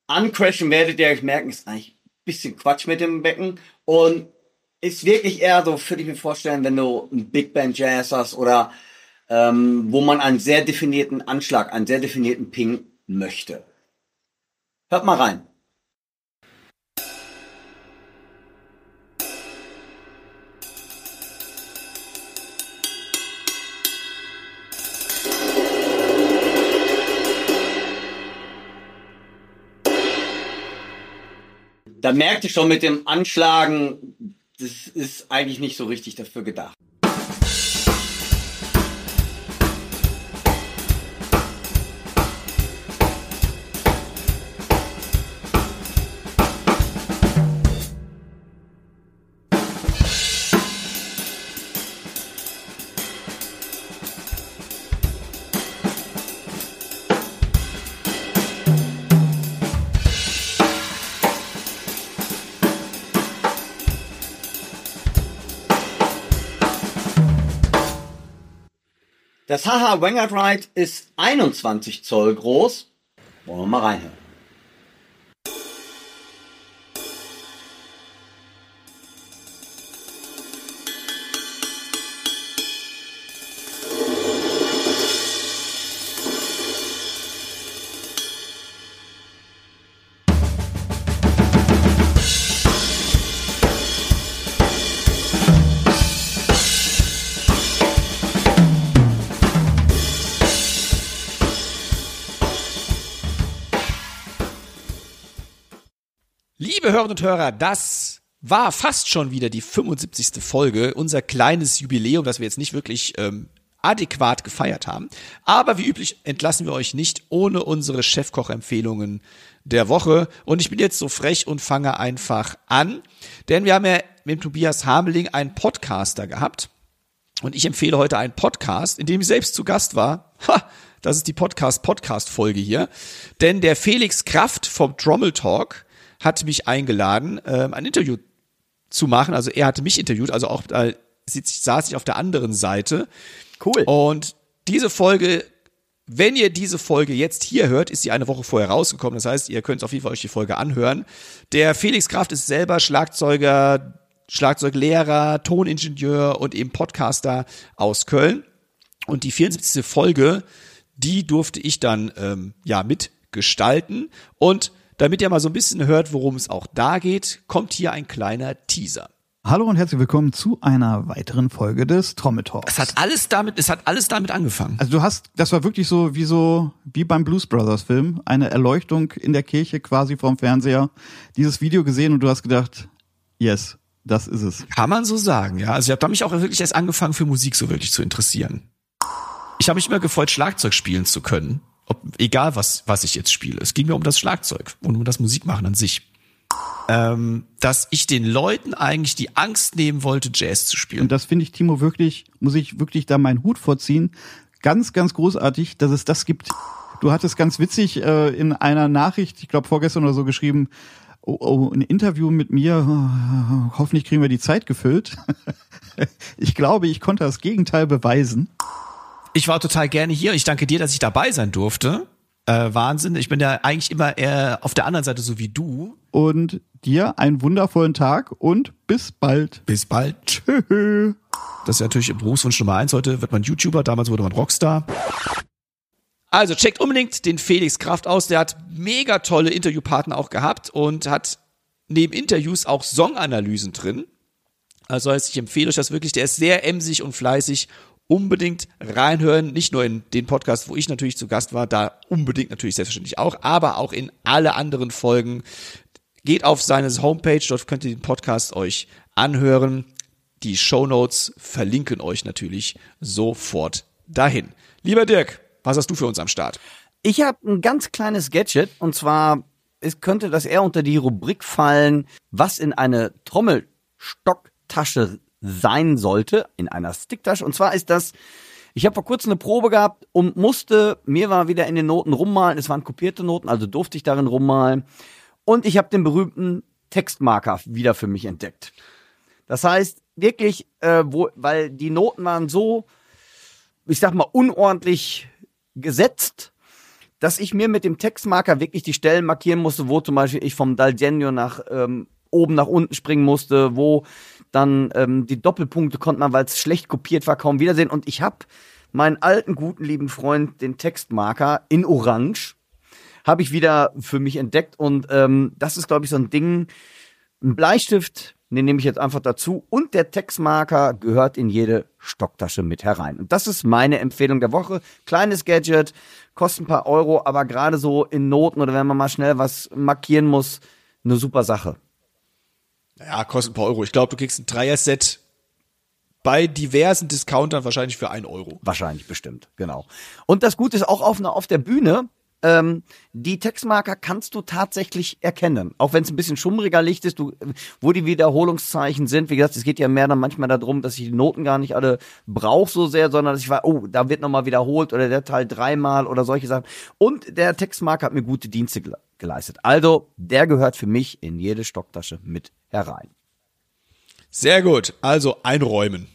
Uncrashen werdet ihr euch merken, ist eigentlich ein bisschen Quatsch mit dem Becken. Und ist wirklich eher so, würde ich mir vorstellen, wenn du ein Big Band Jazz hast oder ähm, wo man einen sehr definierten Anschlag, einen sehr definierten Ping möchte. Hört mal rein. Da merkte ich schon mit dem Anschlagen, das ist eigentlich nicht so richtig dafür gedacht. Das Haha Vanguard Ride ist 21 Zoll groß. Wollen wir mal reinhören. Hörerinnen und Hörer, das war fast schon wieder die 75. Folge, unser kleines Jubiläum, das wir jetzt nicht wirklich ähm, adäquat gefeiert haben. Aber wie üblich entlassen wir euch nicht ohne unsere Chefkoch-Empfehlungen der Woche. Und ich bin jetzt so frech und fange einfach an, denn wir haben ja mit Tobias Hameling einen Podcaster gehabt. Und ich empfehle heute einen Podcast, in dem ich selbst zu Gast war. Ha, das ist die Podcast-Podcast-Folge hier. Denn der Felix Kraft vom Trommel Talk hat mich eingeladen, ähm, ein Interview zu machen. Also er hatte mich interviewt, also auch da saß ich auf der anderen Seite. Cool. Und diese Folge, wenn ihr diese Folge jetzt hier hört, ist sie eine Woche vorher rausgekommen. Das heißt, ihr könnt auf jeden Fall euch die Folge anhören. Der Felix Kraft ist selber Schlagzeuger, Schlagzeuglehrer, Toningenieur und eben Podcaster aus Köln. Und die 74. Folge, die durfte ich dann ähm, ja mitgestalten. Und damit ihr mal so ein bisschen hört, worum es auch da geht, kommt hier ein kleiner Teaser. Hallo und herzlich willkommen zu einer weiteren Folge des Trommel Talks. Es hat alles damit, es hat alles damit angefangen. Also du hast, das war wirklich so wie so wie beim Blues Brothers Film, eine Erleuchtung in der Kirche quasi vorm Fernseher. Dieses Video gesehen und du hast gedacht, yes, das ist es. Kann man so sagen, ja. Also ich habe mich auch wirklich erst angefangen für Musik so wirklich zu interessieren. Ich habe mich immer gefreut, Schlagzeug spielen zu können. Ob, egal was, was ich jetzt spiele. Es ging mir um das Schlagzeug und um das Musikmachen an sich. Ähm, dass ich den Leuten eigentlich die Angst nehmen wollte, Jazz zu spielen. Und das finde ich, Timo, wirklich, muss ich wirklich da meinen Hut vorziehen. Ganz, ganz großartig, dass es das gibt. Du hattest ganz witzig äh, in einer Nachricht, ich glaube vorgestern oder so geschrieben, oh, oh, ein Interview mit mir, oh, hoffentlich kriegen wir die Zeit gefüllt. ich glaube, ich konnte das Gegenteil beweisen. Ich war total gerne hier. Ich danke dir, dass ich dabei sein durfte. Äh, Wahnsinn. Ich bin ja eigentlich immer eher auf der anderen Seite, so wie du. Und dir einen wundervollen Tag und bis bald. Bis bald. Tschö. Das ist natürlich Berufswunsch Nummer eins. Heute wird man YouTuber, damals wurde man Rockstar. Also checkt unbedingt den Felix Kraft aus. Der hat mega tolle Interviewpartner auch gehabt und hat neben Interviews auch Songanalysen drin. Also heißt, ich empfehle euch das wirklich. Der ist sehr emsig und fleißig. Unbedingt reinhören. Nicht nur in den Podcast, wo ich natürlich zu Gast war, da unbedingt natürlich selbstverständlich auch, aber auch in alle anderen Folgen. Geht auf seine Homepage, dort könnt ihr den Podcast euch anhören. Die Show Notes verlinken euch natürlich sofort dahin. Lieber Dirk, was hast du für uns am Start? Ich habe ein ganz kleines Gadget und zwar es könnte das eher unter die Rubrik fallen, was in eine Trommelstocktasche sein sollte, in einer Sticktasche. Und zwar ist das, ich habe vor kurzem eine Probe gehabt und musste, mir war wieder in den Noten rummalen, es waren kopierte Noten, also durfte ich darin rummalen. Und ich habe den berühmten Textmarker wieder für mich entdeckt. Das heißt, wirklich, äh, wo, weil die Noten waren so, ich sag mal, unordentlich gesetzt, dass ich mir mit dem Textmarker wirklich die Stellen markieren musste, wo zum Beispiel ich vom Dal Genio nach ähm, oben nach unten springen musste, wo dann ähm, die Doppelpunkte konnte man, weil es schlecht kopiert war, kaum wiedersehen. Und ich habe meinen alten, guten, lieben Freund, den Textmarker in Orange, habe ich wieder für mich entdeckt. Und ähm, das ist, glaube ich, so ein Ding, ein Bleistift, den nehme ich jetzt einfach dazu. Und der Textmarker gehört in jede Stocktasche mit herein. Und das ist meine Empfehlung der Woche. Kleines Gadget, kostet ein paar Euro, aber gerade so in Noten oder wenn man mal schnell was markieren muss, eine super Sache. Ja, kostet ein paar Euro. Ich glaube, du kriegst ein Dreier-Set bei diversen Discountern wahrscheinlich für ein Euro. Wahrscheinlich, bestimmt, genau. Und das Gute ist auch auf, auf der Bühne, ähm, die Textmarker kannst du tatsächlich erkennen. Auch wenn es ein bisschen schummriger Licht ist, du, wo die Wiederholungszeichen sind. Wie gesagt, es geht ja mehr dann manchmal darum, dass ich die Noten gar nicht alle brauche so sehr, sondern dass ich weiß, oh, da wird nochmal wiederholt oder der Teil dreimal oder solche Sachen. Und der Textmarker hat mir gute Dienste geleistet. Also, der gehört für mich in jede Stocktasche mit herein. Sehr gut. Also einräumen.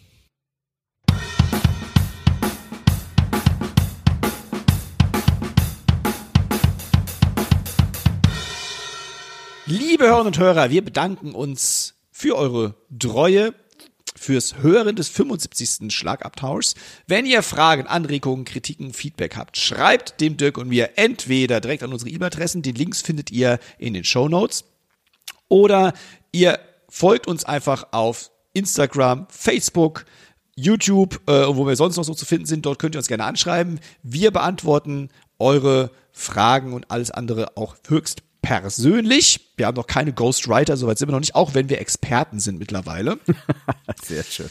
Liebe Hörerinnen und Hörer, wir bedanken uns für eure Treue, fürs Hören des 75. Schlagabtauschs. Wenn ihr Fragen, Anregungen, Kritiken, Feedback habt, schreibt dem Dirk und mir entweder direkt an unsere E-Mail-Adressen, die Links findet ihr in den Show Notes, oder ihr folgt uns einfach auf Instagram, Facebook, YouTube, äh, wo wir sonst noch so zu finden sind. Dort könnt ihr uns gerne anschreiben. Wir beantworten eure Fragen und alles andere auch höchst persönlich. Wir haben noch keine Ghostwriter, soweit sind wir noch nicht, auch wenn wir Experten sind mittlerweile. Sehr schön.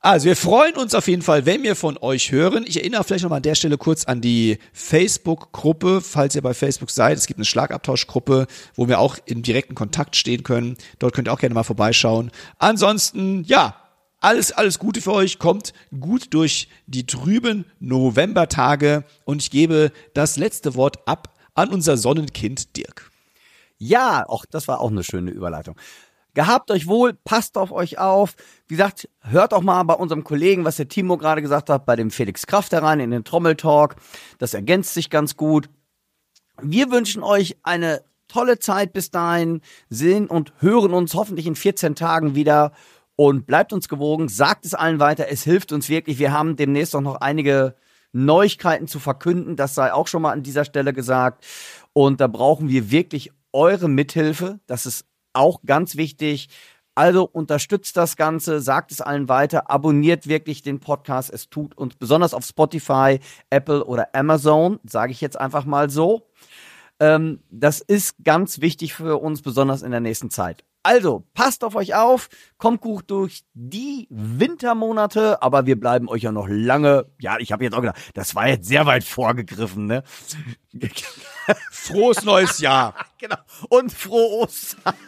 Also wir freuen uns auf jeden Fall, wenn wir von euch hören. Ich erinnere vielleicht noch mal an der Stelle kurz an die Facebook-Gruppe, falls ihr bei Facebook seid. Es gibt eine Schlagabtauschgruppe, wo wir auch in direkten Kontakt stehen können. Dort könnt ihr auch gerne mal vorbeischauen. Ansonsten, ja, alles, alles Gute für euch. Kommt gut durch die trüben Novembertage und ich gebe das letzte Wort ab an unser Sonnenkind Dirk. Ja, auch das war auch eine schöne Überleitung. Gehabt euch wohl, passt auf euch auf. Wie gesagt, hört auch mal bei unserem Kollegen, was der Timo gerade gesagt hat, bei dem Felix Kraft herein in den Trommeltalk. Das ergänzt sich ganz gut. Wir wünschen euch eine tolle Zeit bis dahin, sehen und hören uns hoffentlich in 14 Tagen wieder und bleibt uns gewogen, sagt es allen weiter, es hilft uns wirklich. Wir haben demnächst auch noch einige Neuigkeiten zu verkünden. Das sei auch schon mal an dieser Stelle gesagt. Und da brauchen wir wirklich eure Mithilfe. Das ist auch ganz wichtig. Also unterstützt das Ganze, sagt es allen weiter, abonniert wirklich den Podcast. Es tut uns besonders auf Spotify, Apple oder Amazon, sage ich jetzt einfach mal so. Ähm, das ist ganz wichtig für uns, besonders in der nächsten Zeit. Also, passt auf euch auf, kommt gut durch die Wintermonate, aber wir bleiben euch ja noch lange. Ja, ich habe jetzt auch gedacht, das war jetzt sehr weit vorgegriffen, ne? Frohes neues Jahr. genau. Und frohe Ostern.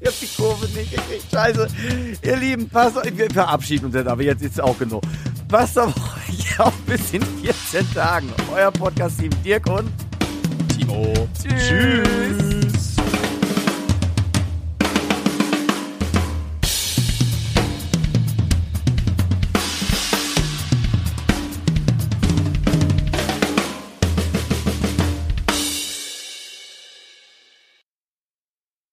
Ich hab die Kurve nicht gekriegt. Scheiße. Ihr Lieben, passt auf. Wir verabschieden uns jetzt, aber jetzt ist es auch genug. Passt auf euch auf bis in 14 Tagen. Euer Podcast-Team Dirk und Timo. Tschüss. Tschüss.